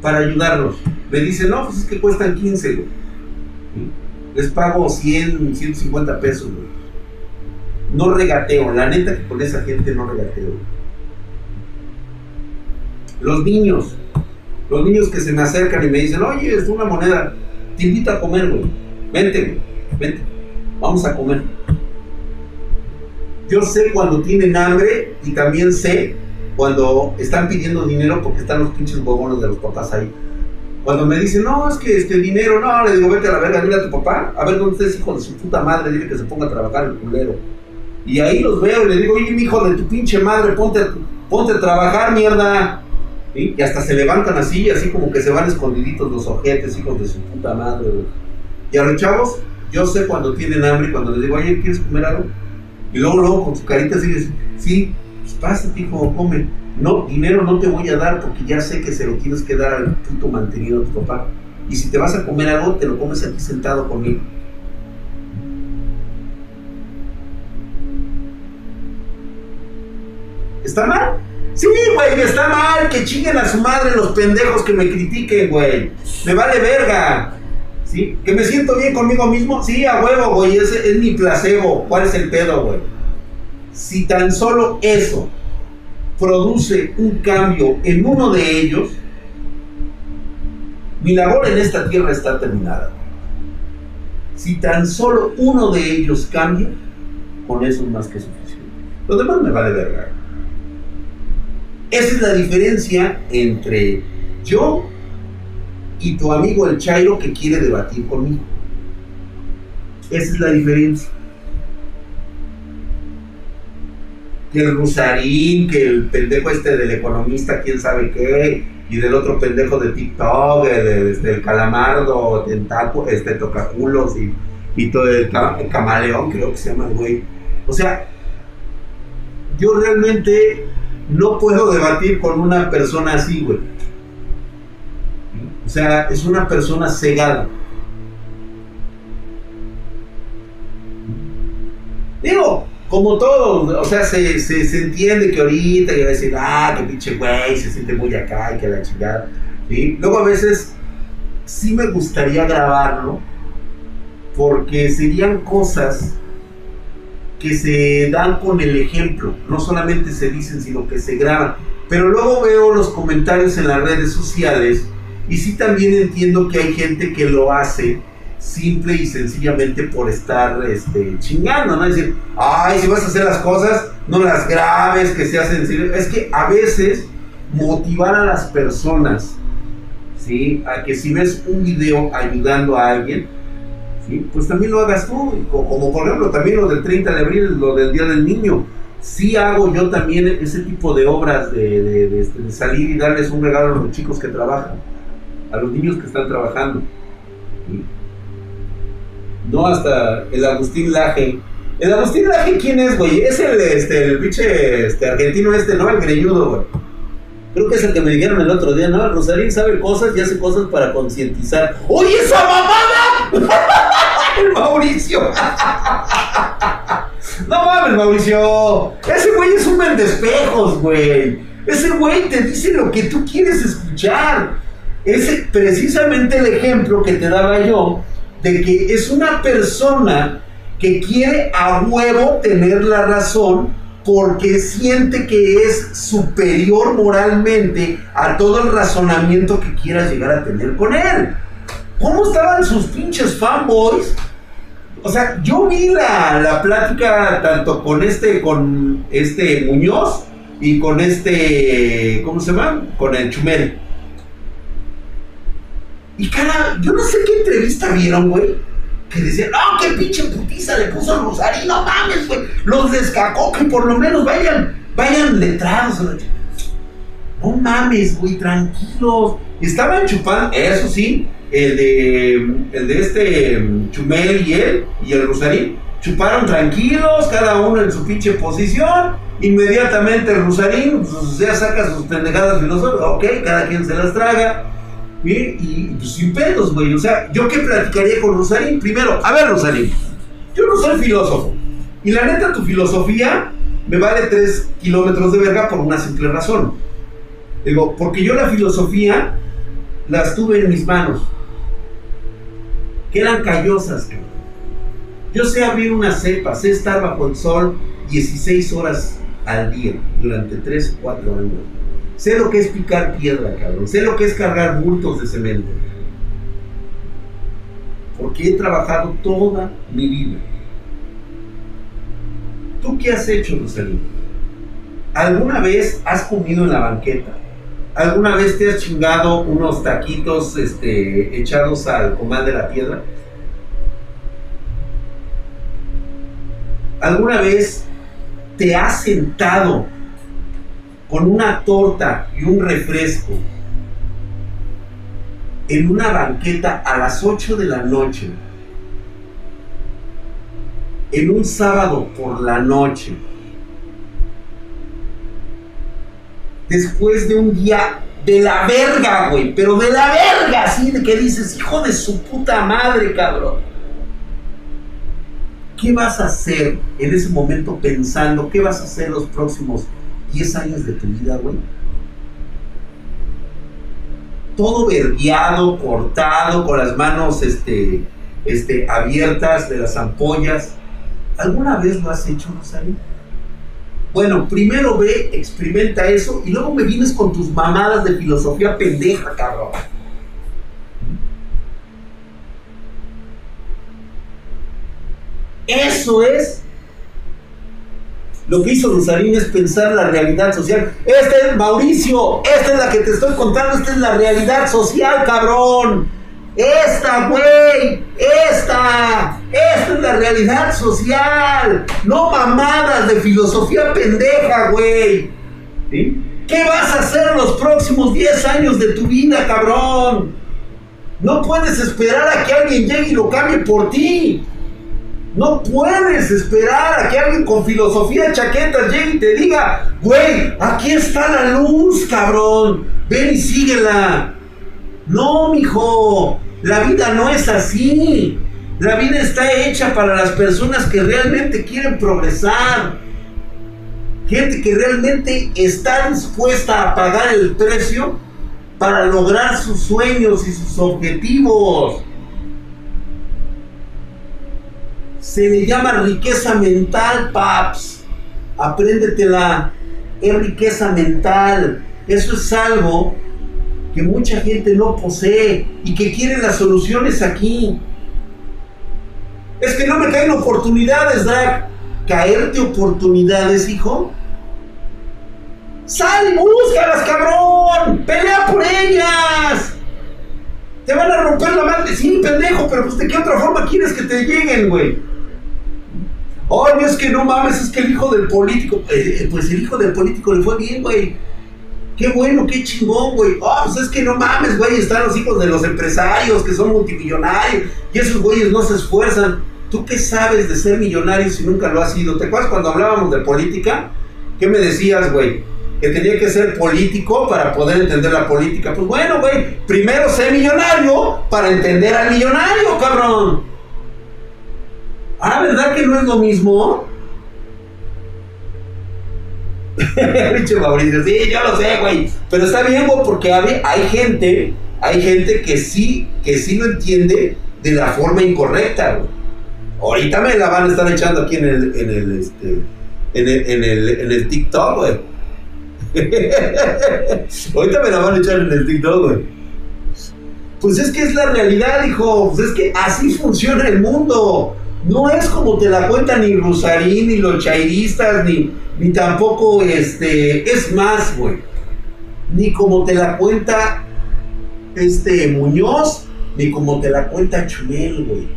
Para ayudarlos. Me dicen, no, pues es que cuestan 15, güey. Les pago 100, 150 pesos, güey. No regateo, la neta que con esa gente no regateo. Los niños, los niños que se me acercan y me dicen, oye, es una moneda, te invito a comer, güey. Vente, güey, vente. Vamos a comer. Yo sé cuando tienen hambre y también sé cuando están pidiendo dinero porque están los pinches bobonos de los papás ahí. Cuando me dicen, no, es que este dinero, no, le digo, vete a la verga, dile a tu papá, a ver dónde estás, hijo de su puta madre, dile que se ponga a trabajar el culero. Y ahí los veo y le digo, oye, mi hijo de tu pinche madre, ponte, ponte a trabajar, mierda. Y hasta se levantan así, así como que se van escondiditos los ojetes, hijos de su puta madre. Y a los chavos, yo sé cuando tienen hambre, cuando les digo, oye, ¿quieres comer algo? Y luego, luego con su carita así, sí, pues pásate, hijo, come. No, dinero no te voy a dar porque ya sé que se lo tienes que dar al puto mantenido de tu papá. Y si te vas a comer algo, te lo comes aquí sentado conmigo. ¿Está mal? Sí, güey, está mal, que chinguen a su madre los pendejos que me critiquen, güey. Me vale verga. ¿Sí? ¿Que me siento bien conmigo mismo? Sí, a huevo, güey, ese es mi placebo. ¿Cuál es el pedo, güey? Si tan solo eso produce un cambio en uno de ellos, mi labor en esta tierra está terminada. Si tan solo uno de ellos cambia, con eso es más que suficiente. Lo demás me vale verga. Esa es la diferencia entre yo y tu amigo el Chairo que quiere debatir conmigo. Esa es la diferencia. Que el Rusarín, que el pendejo este del economista, quién sabe qué, y del otro pendejo de TikTok, del, del calamardo, tentaco, este tocaculos y, y todo el, camaleón, creo que se llama güey. O sea, yo realmente no puedo debatir con una persona así, güey. O sea, es una persona cegada. Digo, como todo, o sea, se, se, entiende que ahorita que va a decir, ah, que pinche güey, se siente muy acá y que la chingada. ¿sí? Luego a veces sí me gustaría grabarlo porque serían cosas que se dan con el ejemplo, no solamente se dicen, sino que se graban. Pero luego veo los comentarios en las redes sociales y sí también entiendo que hay gente que lo hace simple y sencillamente por estar este, chingando, ¿no? Es decir, ay, si vas a hacer las cosas, no las grabes, que sean sencillo. Es que a veces motivar a las personas, ¿sí? A que si ves un video ayudando a alguien, ¿sí? Pues también lo hagas tú, como por ejemplo también lo del 30 de abril, lo del Día del Niño. Sí hago yo también ese tipo de obras de, de, este, de salir y darles un regalo a los chicos que trabajan, a los niños que están trabajando. No, hasta el Agustín Laje. ¿El Agustín Laje quién es, güey? Es el, este, el pinche este, argentino este, ¿no? El greñudo, güey. Creo que es el que me dijeron el otro día, ¿no? Rosalín sabe cosas y hace cosas para concientizar. ¡Oye, esa mamada! (laughs) el Mauricio. no mames, Mauricio. Ese güey es un vendespejos, güey. Ese güey te dice lo que tú quieres escuchar. Ese precisamente el ejemplo que te daba yo de que es una persona que quiere a huevo tener la razón porque siente que es superior moralmente a todo el razonamiento que quieras llegar a tener con él. ¿Cómo estaban sus pinches fanboys? O sea, yo vi la, la plática tanto con este, con este Muñoz y con este, ¿cómo se llama? Con el Chumel. Y cara, yo no sé qué entrevista vieron, güey. Que decían, no, qué pinche putiza le puso Rosario, no mames, güey. Los descacó, que por lo menos vayan, vayan letrados. No mames, güey, tranquilos. Estaban chupando, eso sí, el de, el de este Chumel y él, y el Rosarín, chuparon tranquilos, cada uno en su pinche posición. Inmediatamente el Rosarín pues, ya saca sus pendejadas filosóficas, ok, cada quien se las traga y pues, sin pedos, güey. O sea, ¿yo qué platicaría con Rosarín? Primero, a ver, Rosarín, yo no soy filósofo. Y la neta, tu filosofía me vale 3 kilómetros de verga por una simple razón. Digo, porque yo la filosofía las tuve en mis manos. Que eran callosas. Yo sé abrir una cepa, sé estar bajo el sol 16 horas al día durante 3 o 4 años. Sé lo que es picar piedra, cabrón. Sé lo que es cargar bultos de cemento. Porque he trabajado toda mi vida. ¿Tú qué has hecho, Rosalía? ¿Alguna vez has comido en la banqueta? ¿Alguna vez te has chingado unos taquitos este, echados al comal de la piedra? ¿Alguna vez te has sentado con una torta y un refresco en una banqueta a las 8 de la noche, en un sábado por la noche, después de un día de la verga, güey, pero de la verga, así de que dices, hijo de su puta madre, cabrón. ¿Qué vas a hacer en ese momento pensando? ¿Qué vas a hacer los próximos 10 años de tu vida, güey. Todo vergueado, cortado, con las manos este, este, abiertas de las ampollas. ¿Alguna vez lo has hecho, Rosario? Bueno, primero ve, experimenta eso y luego me vienes con tus mamadas de filosofía pendeja, cabrón. Eso es Lo que hizo Rosarín es pensar la realidad social. Este es Mauricio, esta es la que te estoy contando, esta es la realidad social, cabrón. Esta, güey, esta, esta es la realidad social. No mamadas de filosofía pendeja, güey. ¿Qué vas a hacer los próximos 10 años de tu vida, cabrón? No puedes esperar a que alguien llegue y lo cambie por ti. No puedes esperar a que alguien con filosofía chaquetas llegue y te diga, güey, aquí está la luz, cabrón. Ven y síguela. No, mijo. La vida no es así. La vida está hecha para las personas que realmente quieren progresar. Gente que realmente está dispuesta a pagar el precio para lograr sus sueños y sus objetivos. Se le llama riqueza mental, paps. Apréndetela. Es riqueza mental. Eso es algo que mucha gente no posee y que quiere las soluciones aquí. Es que no me caen oportunidades, Drag. ¿Caerte oportunidades, hijo? ¡Sal y búscalas, cabrón! ¡Pelea por ellas! Te van a romper la madre, sí, pendejo, pero pues de qué otra forma quieres que te lleguen, güey. Oye, es que no mames, es que el hijo del político, eh, eh, pues el hijo del político le fue bien, güey. Qué bueno, qué chingón, güey. Oh, pues es que no mames, güey, están los hijos de los empresarios que son multimillonarios y esos güeyes no se esfuerzan. ¿Tú qué sabes de ser millonario si nunca lo has sido? ¿Te acuerdas cuando hablábamos de política? ¿Qué me decías, güey? Que tenía que ser político para poder entender la política. Pues bueno, güey, primero sé millonario para entender al millonario, cabrón. Ah, ¿verdad que no es lo mismo? (laughs) Dicho Mauricio, sí, yo lo sé, güey. Pero está bien, güey, porque hay, gente, hay gente que sí, que sí lo entiende de la forma incorrecta, güey. Ahorita me la van a estar echando aquí en el, en el, este, en el, en el, en el TikTok, güey. (laughs) Ahorita me la van a echar en el TikTok, güey. Pues es que es la realidad, hijo. Pues es que así funciona el mundo. No es como te la cuentan ni Rosarín, ni los chairistas, ni, ni tampoco este. Es más, güey. Ni como te la cuenta este Muñoz, ni como te la cuenta Chumel, güey.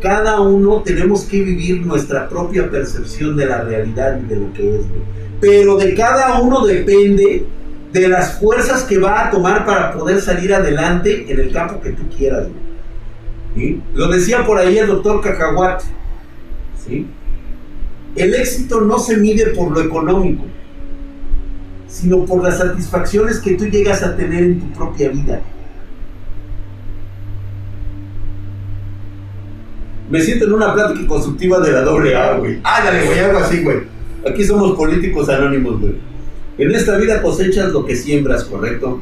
Cada uno tenemos que vivir nuestra propia percepción de la realidad y de lo que es, güey. Pero de cada uno depende de las fuerzas que va a tomar para poder salir adelante en el campo que tú quieras, güey. Lo decía por ahí el doctor Cacahuate. ¿sí? El éxito no se mide por lo económico, sino por las satisfacciones que tú llegas a tener en tu propia vida. Me siento en una plática constructiva de la doble A, güey. Ándale, güey, algo así, güey. Aquí somos políticos anónimos, güey. En esta vida cosechas lo que siembras, ¿correcto?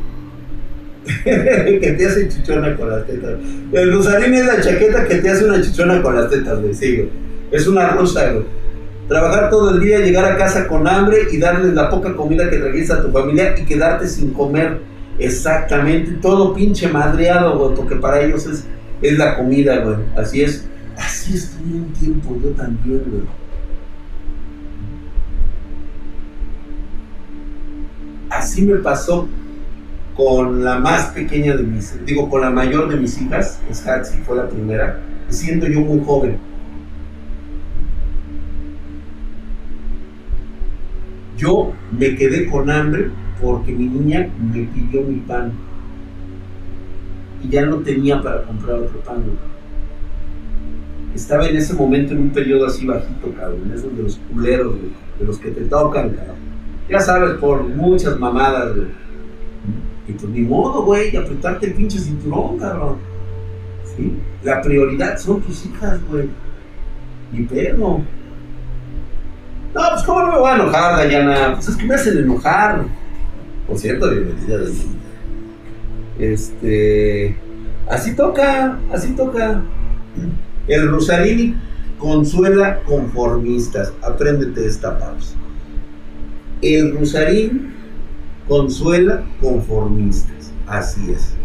(laughs) que te hace chichona con las tetas. El rosarín es la chaqueta que te hace una chichona con las tetas, güey. Sí, Es una rosa, güey. Trabajar todo el día, llegar a casa con hambre y darles la poca comida que trajiste a tu familia y quedarte sin comer. Exactamente, todo pinche madreado, güey, porque para ellos es, es la comida, güey. Así es. Así estuve un tiempo, yo también, güey. Así me pasó con la más pequeña de mis, digo, con la mayor de mis hijas, es Hatsi, fue la primera, siendo yo muy joven. Yo me quedé con hambre porque mi niña me pidió mi pan y ya no tenía para comprar otro pan. Estaba en ese momento en un periodo así bajito, cabrón, esos de los culeros, de los que te tocan, cabrón. Ya sabes, por muchas mamadas, pues ni modo, güey, apretarte el pinche cinturón, cabrón. ¿Sí? La prioridad son tus hijas, güey. Ni pedo. No, pues cómo no me voy a enojar, Dayana. Pues es que me hacen enojar. Por cierto, bienvenida. Este. Así toca, así toca. El Rosarini consuela conformistas. Apréndete esta pausa. El Rosarín consuela conformistas. Así es.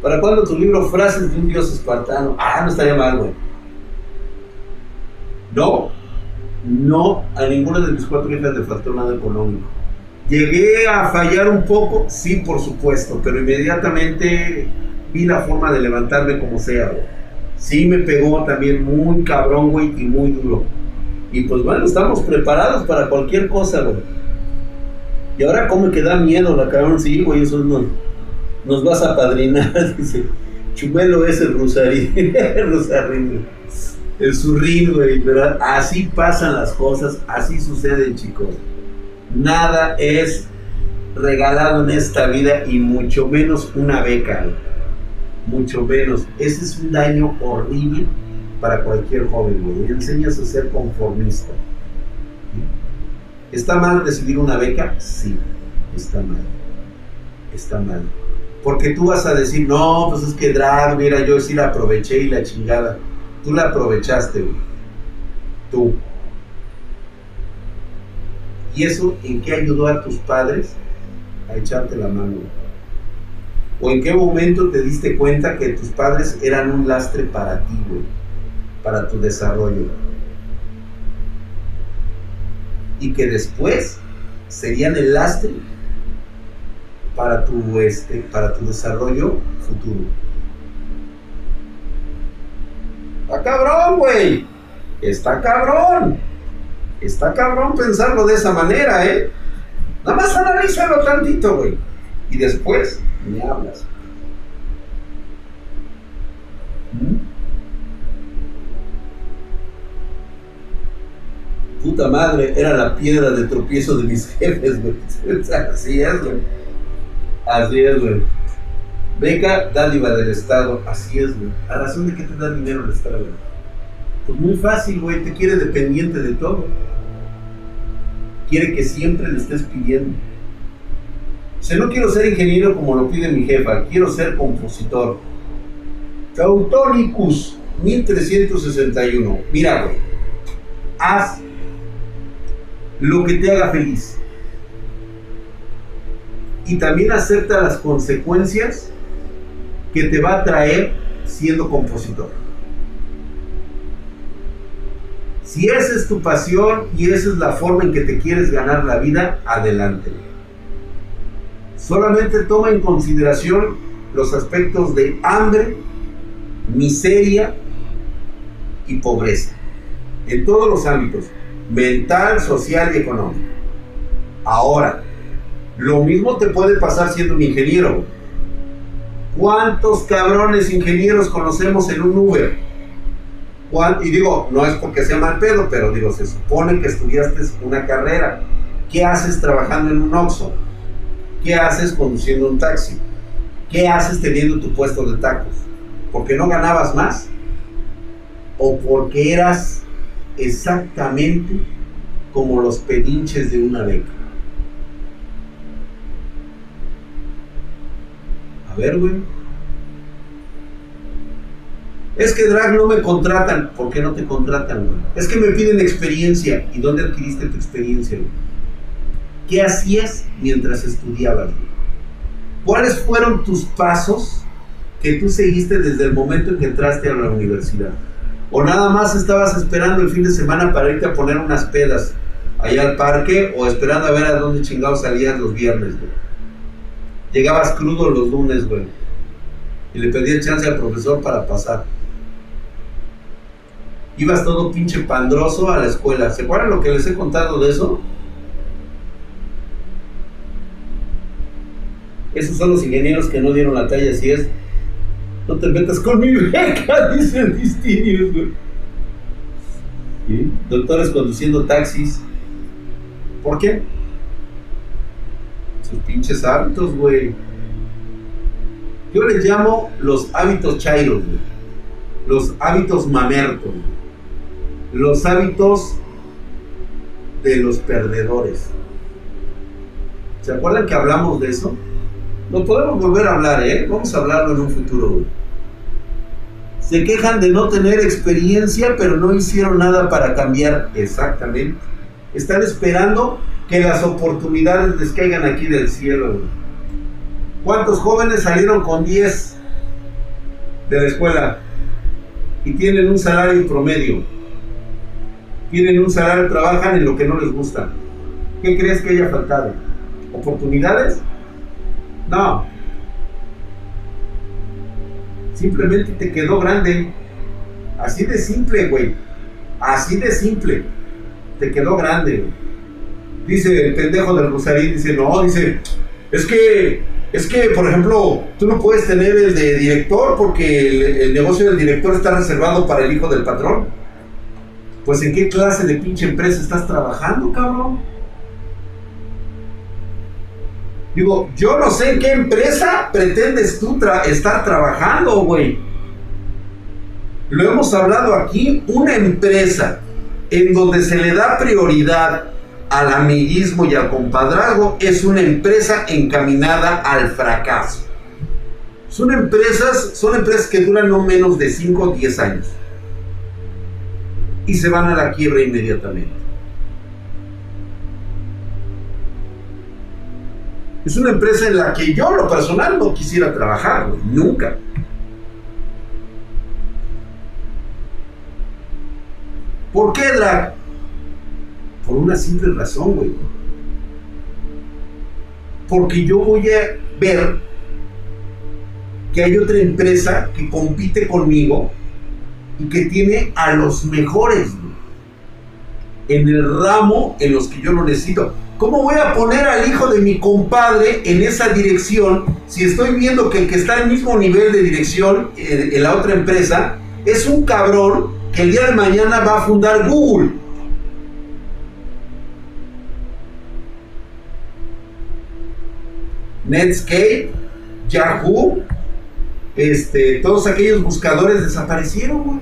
¿Para cuándo tu libro Frases de un dios espartano? Ah, no estaría mal, güey. No, no, a ninguna de mis cuatro hijas le faltó nada económico. Llegué a fallar un poco, sí, por supuesto, pero inmediatamente vi la forma de levantarme como sea, güey. Sí me pegó también muy cabrón, güey, y muy duro. Y pues bueno, estamos preparados para cualquier cosa, güey. Y ahora como que da miedo la cabrón, sí, güey, eso nos, nos vas a padrinar, (laughs) dice. Chumelo es el rosarín, (laughs) el rosarín, el zurrín, güey, ¿verdad? Así pasan las cosas, así suceden, chicos. Nada es regalado en esta vida y mucho menos una beca, mucho menos. Ese es un daño horrible para cualquier joven, güey. Enseñas a ser conformista. ¿Está mal recibir una beca? Sí, está mal. Está mal. Porque tú vas a decir, no, pues es que drag, mira, yo sí la aproveché y la chingada. Tú la aprovechaste, güey. Tú. ¿Y eso en qué ayudó a tus padres a echarte la mano? ¿O en qué momento te diste cuenta que tus padres eran un lastre para ti, güey? Para tu desarrollo y que después serían el lastre para tu, este, para tu desarrollo futuro. Está cabrón, güey. Está cabrón. Está cabrón pensarlo de esa manera, ¿eh? Nada más analízalo tantito, güey. Y después me hablas. Puta madre, era la piedra de tropiezo de mis (laughs) jefes, güey. Así es, güey. Así es, güey. Beca, dádiva del Estado. Así es, güey. ¿A razón de qué te da dinero el Estado, güey? Pues muy fácil, güey. Te quiere dependiente de todo. Quiere que siempre le estés pidiendo. O sea, no quiero ser ingeniero como lo pide mi jefa. Quiero ser compositor. Cautonicus, 1361. Mira, güey. Haz lo que te haga feliz. Y también acepta las consecuencias que te va a traer siendo compositor. Si esa es tu pasión y esa es la forma en que te quieres ganar la vida, adelante. Solamente toma en consideración los aspectos de hambre, miseria y pobreza. En todos los ámbitos mental, social y económico. Ahora, lo mismo te puede pasar siendo un ingeniero. ¿Cuántos cabrones ingenieros conocemos en un Uber? Y digo, no es porque sea mal pedo, pero digo, se supone que estudiaste una carrera. ¿Qué haces trabajando en un Oxxo? ¿Qué haces conduciendo un taxi? ¿Qué haces teniendo tu puesto de tacos? ¿Porque no ganabas más? ¿O porque eras exactamente como los pedinches de una beca. A ver, güey. Es que drag no me contratan. ¿Por qué no te contratan, güey? Es que me piden experiencia. ¿Y dónde adquiriste tu experiencia, güey? ¿Qué hacías mientras estudiabas, güey? ¿Cuáles fueron tus pasos que tú seguiste desde el momento en que entraste a la universidad? O nada más estabas esperando el fin de semana para irte a poner unas pedas allá al parque o esperando a ver a dónde chingados salías los viernes. Llegabas crudo los lunes, güey. Y le pedí el chance al profesor para pasar. Ibas todo pinche pandroso a la escuela. ¿Se acuerdan lo que les he contado de eso? Esos son los ingenieros que no dieron la talla, así es. No te metas con mi beca, (laughs) dicen distintos, güey. Doctores conduciendo taxis. ¿Por qué? Sus pinches hábitos, güey. Yo les llamo los hábitos chairos, güey. Los hábitos mamertos, Los hábitos de los perdedores. ¿Se acuerdan que hablamos de eso? Lo podemos volver a hablar, ¿eh? Vamos a hablarlo en un futuro, Se quejan de no tener experiencia, pero no hicieron nada para cambiar exactamente. Están esperando que las oportunidades les caigan aquí del cielo. ¿Cuántos jóvenes salieron con 10 de la escuela y tienen un salario promedio? tienen un salario, trabajan en lo que no les gusta. ¿Qué crees que haya faltado? ¿Oportunidades? No. Simplemente te quedó grande. Así de simple, güey. Así de simple. Te quedó grande. Dice el pendejo del Rosarín, dice, no, dice, es que, es que, por ejemplo, tú no puedes tener el de director porque el, el negocio del director está reservado para el hijo del patrón. Pues en qué clase de pinche empresa estás trabajando, cabrón. Digo, yo no sé en qué empresa pretendes tú estar trabajando, güey. Lo hemos hablado aquí, una empresa en donde se le da prioridad al amiguismo y al compadrazgo es una empresa encaminada al fracaso. Son empresas, son empresas que duran no menos de 5 o 10 años y se van a la quiebra inmediatamente. Es una empresa en la que yo, lo personal, no quisiera trabajar, nunca. ¿Por qué, Drag? Por una simple razón, güey. Porque yo voy a ver que hay otra empresa que compite conmigo y que tiene a los mejores en el ramo en los que yo lo necesito. ¿Cómo voy a poner al hijo de mi compadre en esa dirección si estoy viendo que el que está al mismo nivel de dirección eh, en la otra empresa es un cabrón que el día de mañana va a fundar Google? Netscape, Yahoo, este, todos aquellos buscadores desaparecieron,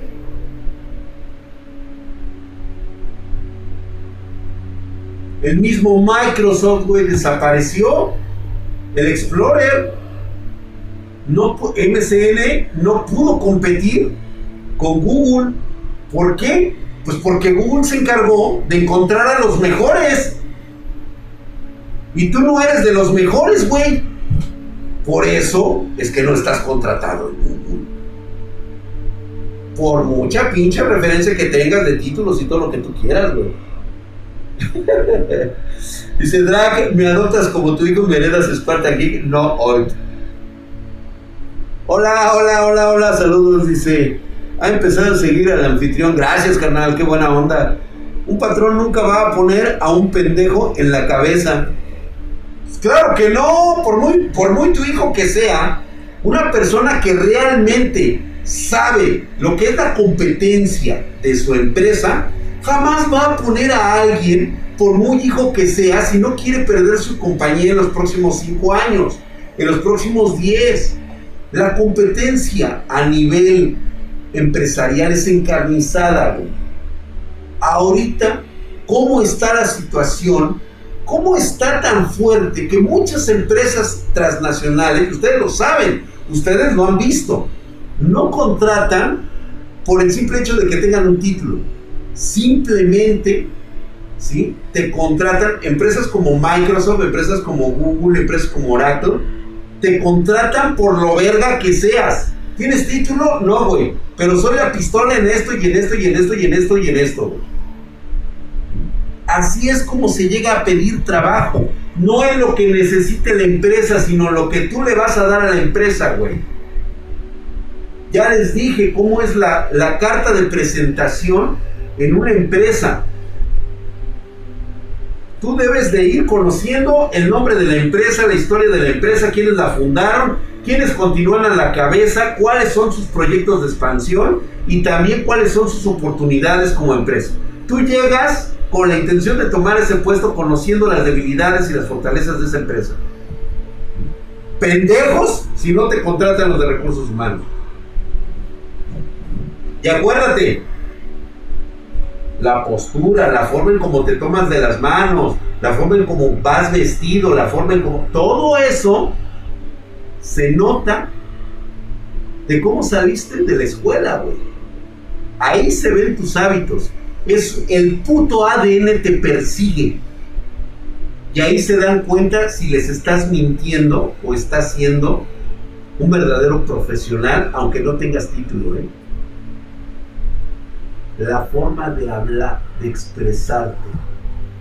El mismo Microsoft, güey, desapareció. El Explorer. No, MCN no pudo competir con Google. ¿Por qué? Pues porque Google se encargó de encontrar a los mejores. Y tú no eres de los mejores, güey. Por eso es que no estás contratado en Google. Por mucha pinche referencia que tengas de títulos y todo lo que tú quieras, güey. (laughs) Dice Drag, me adoptas como tu hijo y me heredas Spartan Geek. No, hoy. Hola, hola, hola, hola, saludos. Dice, ha empezado a seguir al anfitrión. Gracias, carnal, qué buena onda. Un patrón nunca va a poner a un pendejo en la cabeza. Claro que no, por muy, por muy tu hijo que sea, una persona que realmente sabe lo que es la competencia de su empresa, jamás va a poner a alguien, por muy hijo que sea, si no quiere perder su compañía en los próximos cinco años, en los próximos 10. La competencia a nivel empresarial es encarnizada. Ahorita, ¿cómo está la situación? ¿Cómo está tan fuerte que muchas empresas transnacionales, ustedes lo saben, ustedes lo han visto, no contratan por el simple hecho de que tengan un título? Simplemente, ¿sí? Te contratan empresas como Microsoft, empresas como Google, empresas como Oracle, te contratan por lo verga que seas. ¿Tienes título? No, güey. Pero soy la pistola en esto y en esto y en esto y en esto y en esto. Así es como se llega a pedir trabajo. No es lo que necesite la empresa, sino lo que tú le vas a dar a la empresa, güey. Ya les dije cómo es la, la carta de presentación en una empresa. Tú debes de ir conociendo el nombre de la empresa, la historia de la empresa, quiénes la fundaron, quiénes continúan a la cabeza, cuáles son sus proyectos de expansión y también cuáles son sus oportunidades como empresa. Tú llegas con la intención de tomar ese puesto conociendo las debilidades y las fortalezas de esa empresa. Pendejos si no te contratan los de recursos humanos. Y acuérdate, la postura, la forma en cómo te tomas de las manos, la forma en cómo vas vestido, la forma en cómo... Todo eso se nota de cómo saliste de la escuela, güey. Ahí se ven tus hábitos es el puto ADN te persigue. Y ahí se dan cuenta si les estás mintiendo o estás siendo un verdadero profesional, aunque no tengas título. ¿eh? La forma de hablar, de expresarte,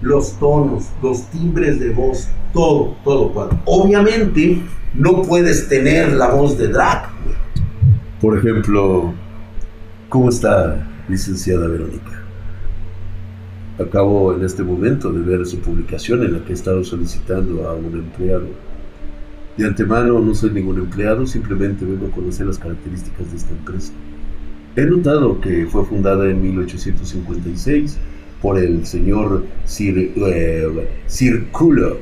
los tonos, los timbres de voz, todo, todo, cuadro. Obviamente no puedes tener la voz de drag. Por ejemplo, ¿cómo está licenciada Verónica? Acabo en este momento de ver su publicación en la que he estado solicitando a un empleado. De antemano no soy ningún empleado, simplemente vengo a conocer las características de esta empresa. He notado que fue fundada en 1856 por el señor Sir, eh, Circulo.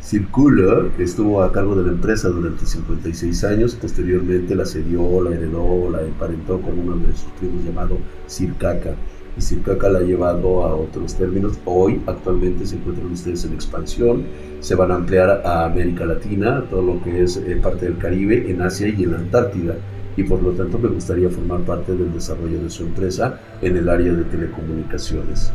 Circulo estuvo a cargo de la empresa durante 56 años, posteriormente la cedió, la heredó, la emparentó con uno de sus primos llamado Sir Caca y Circaca la ha llevado a otros términos. Hoy, actualmente, se encuentran ustedes en expansión, se van a ampliar a América Latina, todo lo que es eh, parte del Caribe, en Asia y en la Antártida y por lo tanto me gustaría formar parte del desarrollo de su empresa en el área de telecomunicaciones.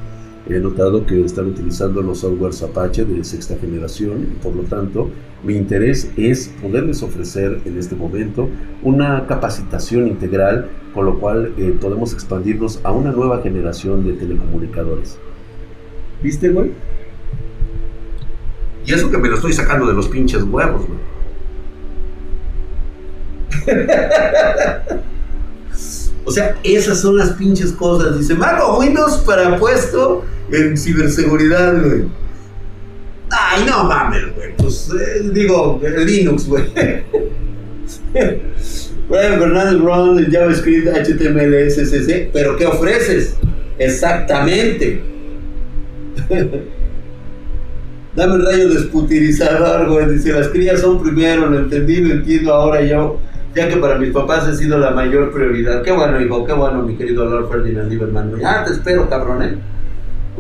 He notado que están utilizando los softwares Apache de sexta generación por lo tanto mi interés es poderles ofrecer en este momento una capacitación integral con lo cual eh, podemos expandirnos a una nueva generación de telecomunicadores. ¿Viste, güey? Y eso que me lo estoy sacando de los pinches huevos, güey. (laughs) o sea, esas son las pinches cosas. Dice, Marco, Windows para puesto en ciberseguridad, güey. Ay, no mames, güey. Pues eh, digo, Linux, güey. (laughs) Bueno, Bernardo Ron, JavaScript, HTML, CSS, pero ¿qué ofreces? Exactamente. (laughs) Dame el rayo desputirizador, güey. Dice, las crías son primero, lo entendí, lo entiendo ahora yo ya que para mis papás ha sido la mayor prioridad. Qué bueno, hijo, qué bueno, mi querido Lord Ferdinand Lieberman. Ah, te espero, cabrón, ¿eh?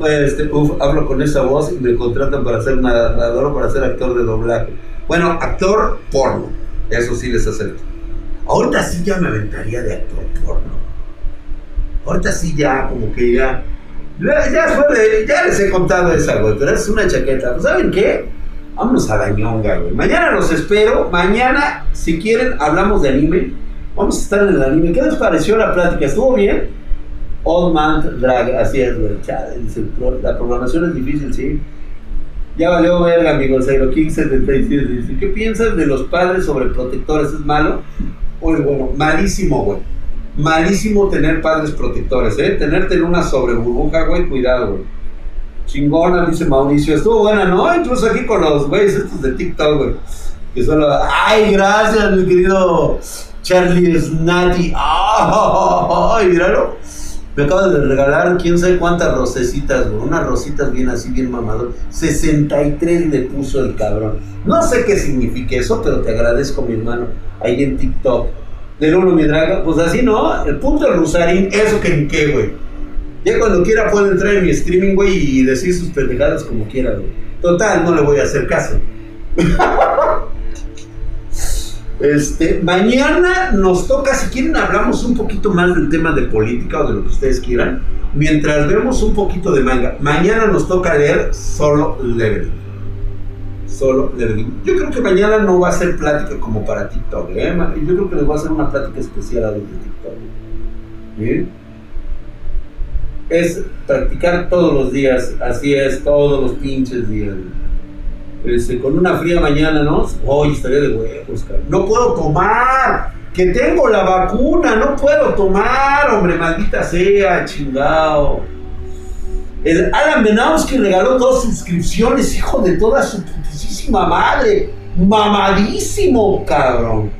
Este, uf, hablo con esa voz y me contratan para ser narrador o para ser actor de doblaje. Bueno, actor porno, eso sí les acepto. Ahorita sí ya me aventaría de actor porno. Ahorita sí ya, como que ya. Ya, fue ya les he contado esa, güey, pero es una chaqueta. ¿Saben qué? Vámonos a la ñonga, güey. Mañana los espero. Mañana, si quieren, hablamos de anime. Vamos a estar en el anime. ¿Qué les pareció la plática? ¿Estuvo bien? Old Man Drag, así es, güey. La programación es difícil, sí. Ya valió verga, amigo. Zero King 77 dice: ¿Qué piensas de los padres sobre protectores? ¿Es malo? Oye, bueno, malísimo, güey. Malísimo tener padres protectores, ¿eh? Tenerte en una sobre burbuja, güey, cuidado, güey. Chingona, dice Mauricio. Estuvo buena, ¿no? Incluso aquí con los güeyes estos de TikTok, güey. Que solo. ¡Ay, gracias, mi querido Charlie Snatty! (laughs) ¡Ay, míralo! Me acabas de regalar quién sabe cuántas rosecitas, güey. Unas rositas bien así, bien mamador. 63 le puso el cabrón. No sé qué significa eso, pero te agradezco, mi hermano. Ahí en TikTok. Del uno, mi draga. Pues así, ¿no? El punto del Rusarín, eso que ni qué, güey. Ya cuando quiera puede entrar en mi streaming, güey, y decir sus pendejadas como quiera. Total, no le voy a hacer caso. (laughs) este, mañana nos toca, si quieren, hablamos un poquito más del tema de política o de lo que ustedes quieran. Mientras vemos un poquito de manga. Mañana nos toca leer solo Leveling. Solo Leveling. Yo creo que mañana no va a ser plática como para TikTok, ¿eh? Yo creo que les voy a hacer una plática especial a los de TikTok. ¿eh? Es practicar todos los días, así es, todos los pinches días. Este, con una fría mañana, ¿no? Hoy estaría de huevos, cabrón. No puedo tomar, que tengo la vacuna, no puedo tomar, hombre, maldita sea, chingado. El Alan Benowski regaló dos suscripciones, hijo de toda su putísima madre. Mamadísimo, cabrón.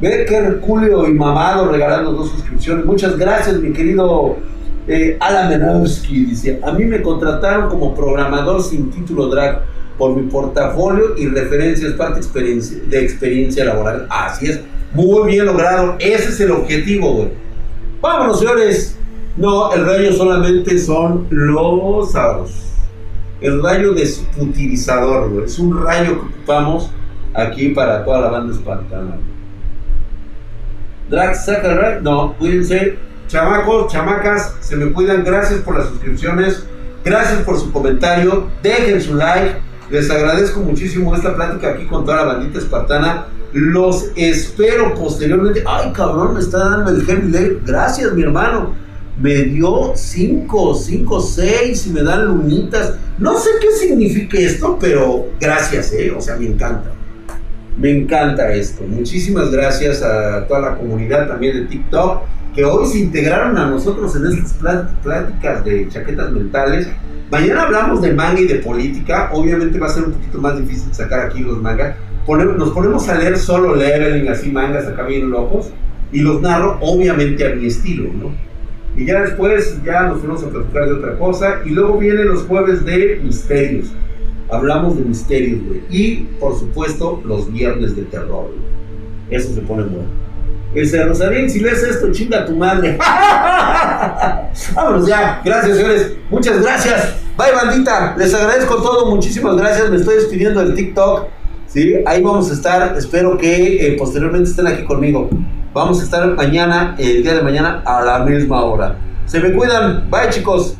Ve que Herculeo y mamado regalando dos suscripciones. Muchas gracias, mi querido eh, Alan Menowski dice, a mí me contrataron como programador sin título drag por mi portafolio y referencias, parte de experiencia laboral. Así es, muy bien logrado. Ese es el objetivo, güey. Vámonos, señores. No, el rayo solamente son los aros. El rayo desputilizador, güey. Es un rayo que ocupamos aquí para toda la banda espartana. Drag Sacker, no, cuídense Chamacos, chamacas, se me cuidan. Gracias por las suscripciones. Gracias por su comentario. Dejen su like. Les agradezco muchísimo esta plática aquí con toda la bandita espartana. Los espero posteriormente. Ay, cabrón, me está dando el Heavy Gracias, mi hermano. me dio 5, 5, 6 y me dan lunitas. No sé qué significa esto, pero gracias, ¿eh? O sea, me encanta. Me encanta esto. Muchísimas gracias a toda la comunidad también de TikTok que hoy se integraron a nosotros en estas pláticas de chaquetas mentales. Mañana hablamos de manga y de política. Obviamente va a ser un poquito más difícil sacar aquí los mangas. nos ponemos a leer solo leveling, así mangas acá bien locos. Y los narro, obviamente, a mi estilo, ¿no? Y ya después, ya nos fuimos a platicar de otra cosa. Y luego vienen los jueves de misterios. Hablamos de misterios, güey. Y, por supuesto, los viernes de terror, Eso se pone bueno. Ese Rosarín, si lees esto, chinga tu madre. (laughs) Vámonos ya. Gracias, señores. Muchas gracias. Bye, bandita. Les agradezco todo. Muchísimas gracias. Me estoy despidiendo del TikTok. ¿sí? Ahí vamos a estar. Espero que eh, posteriormente estén aquí conmigo. Vamos a estar mañana, el día de mañana, a la misma hora. Se me cuidan. Bye, chicos.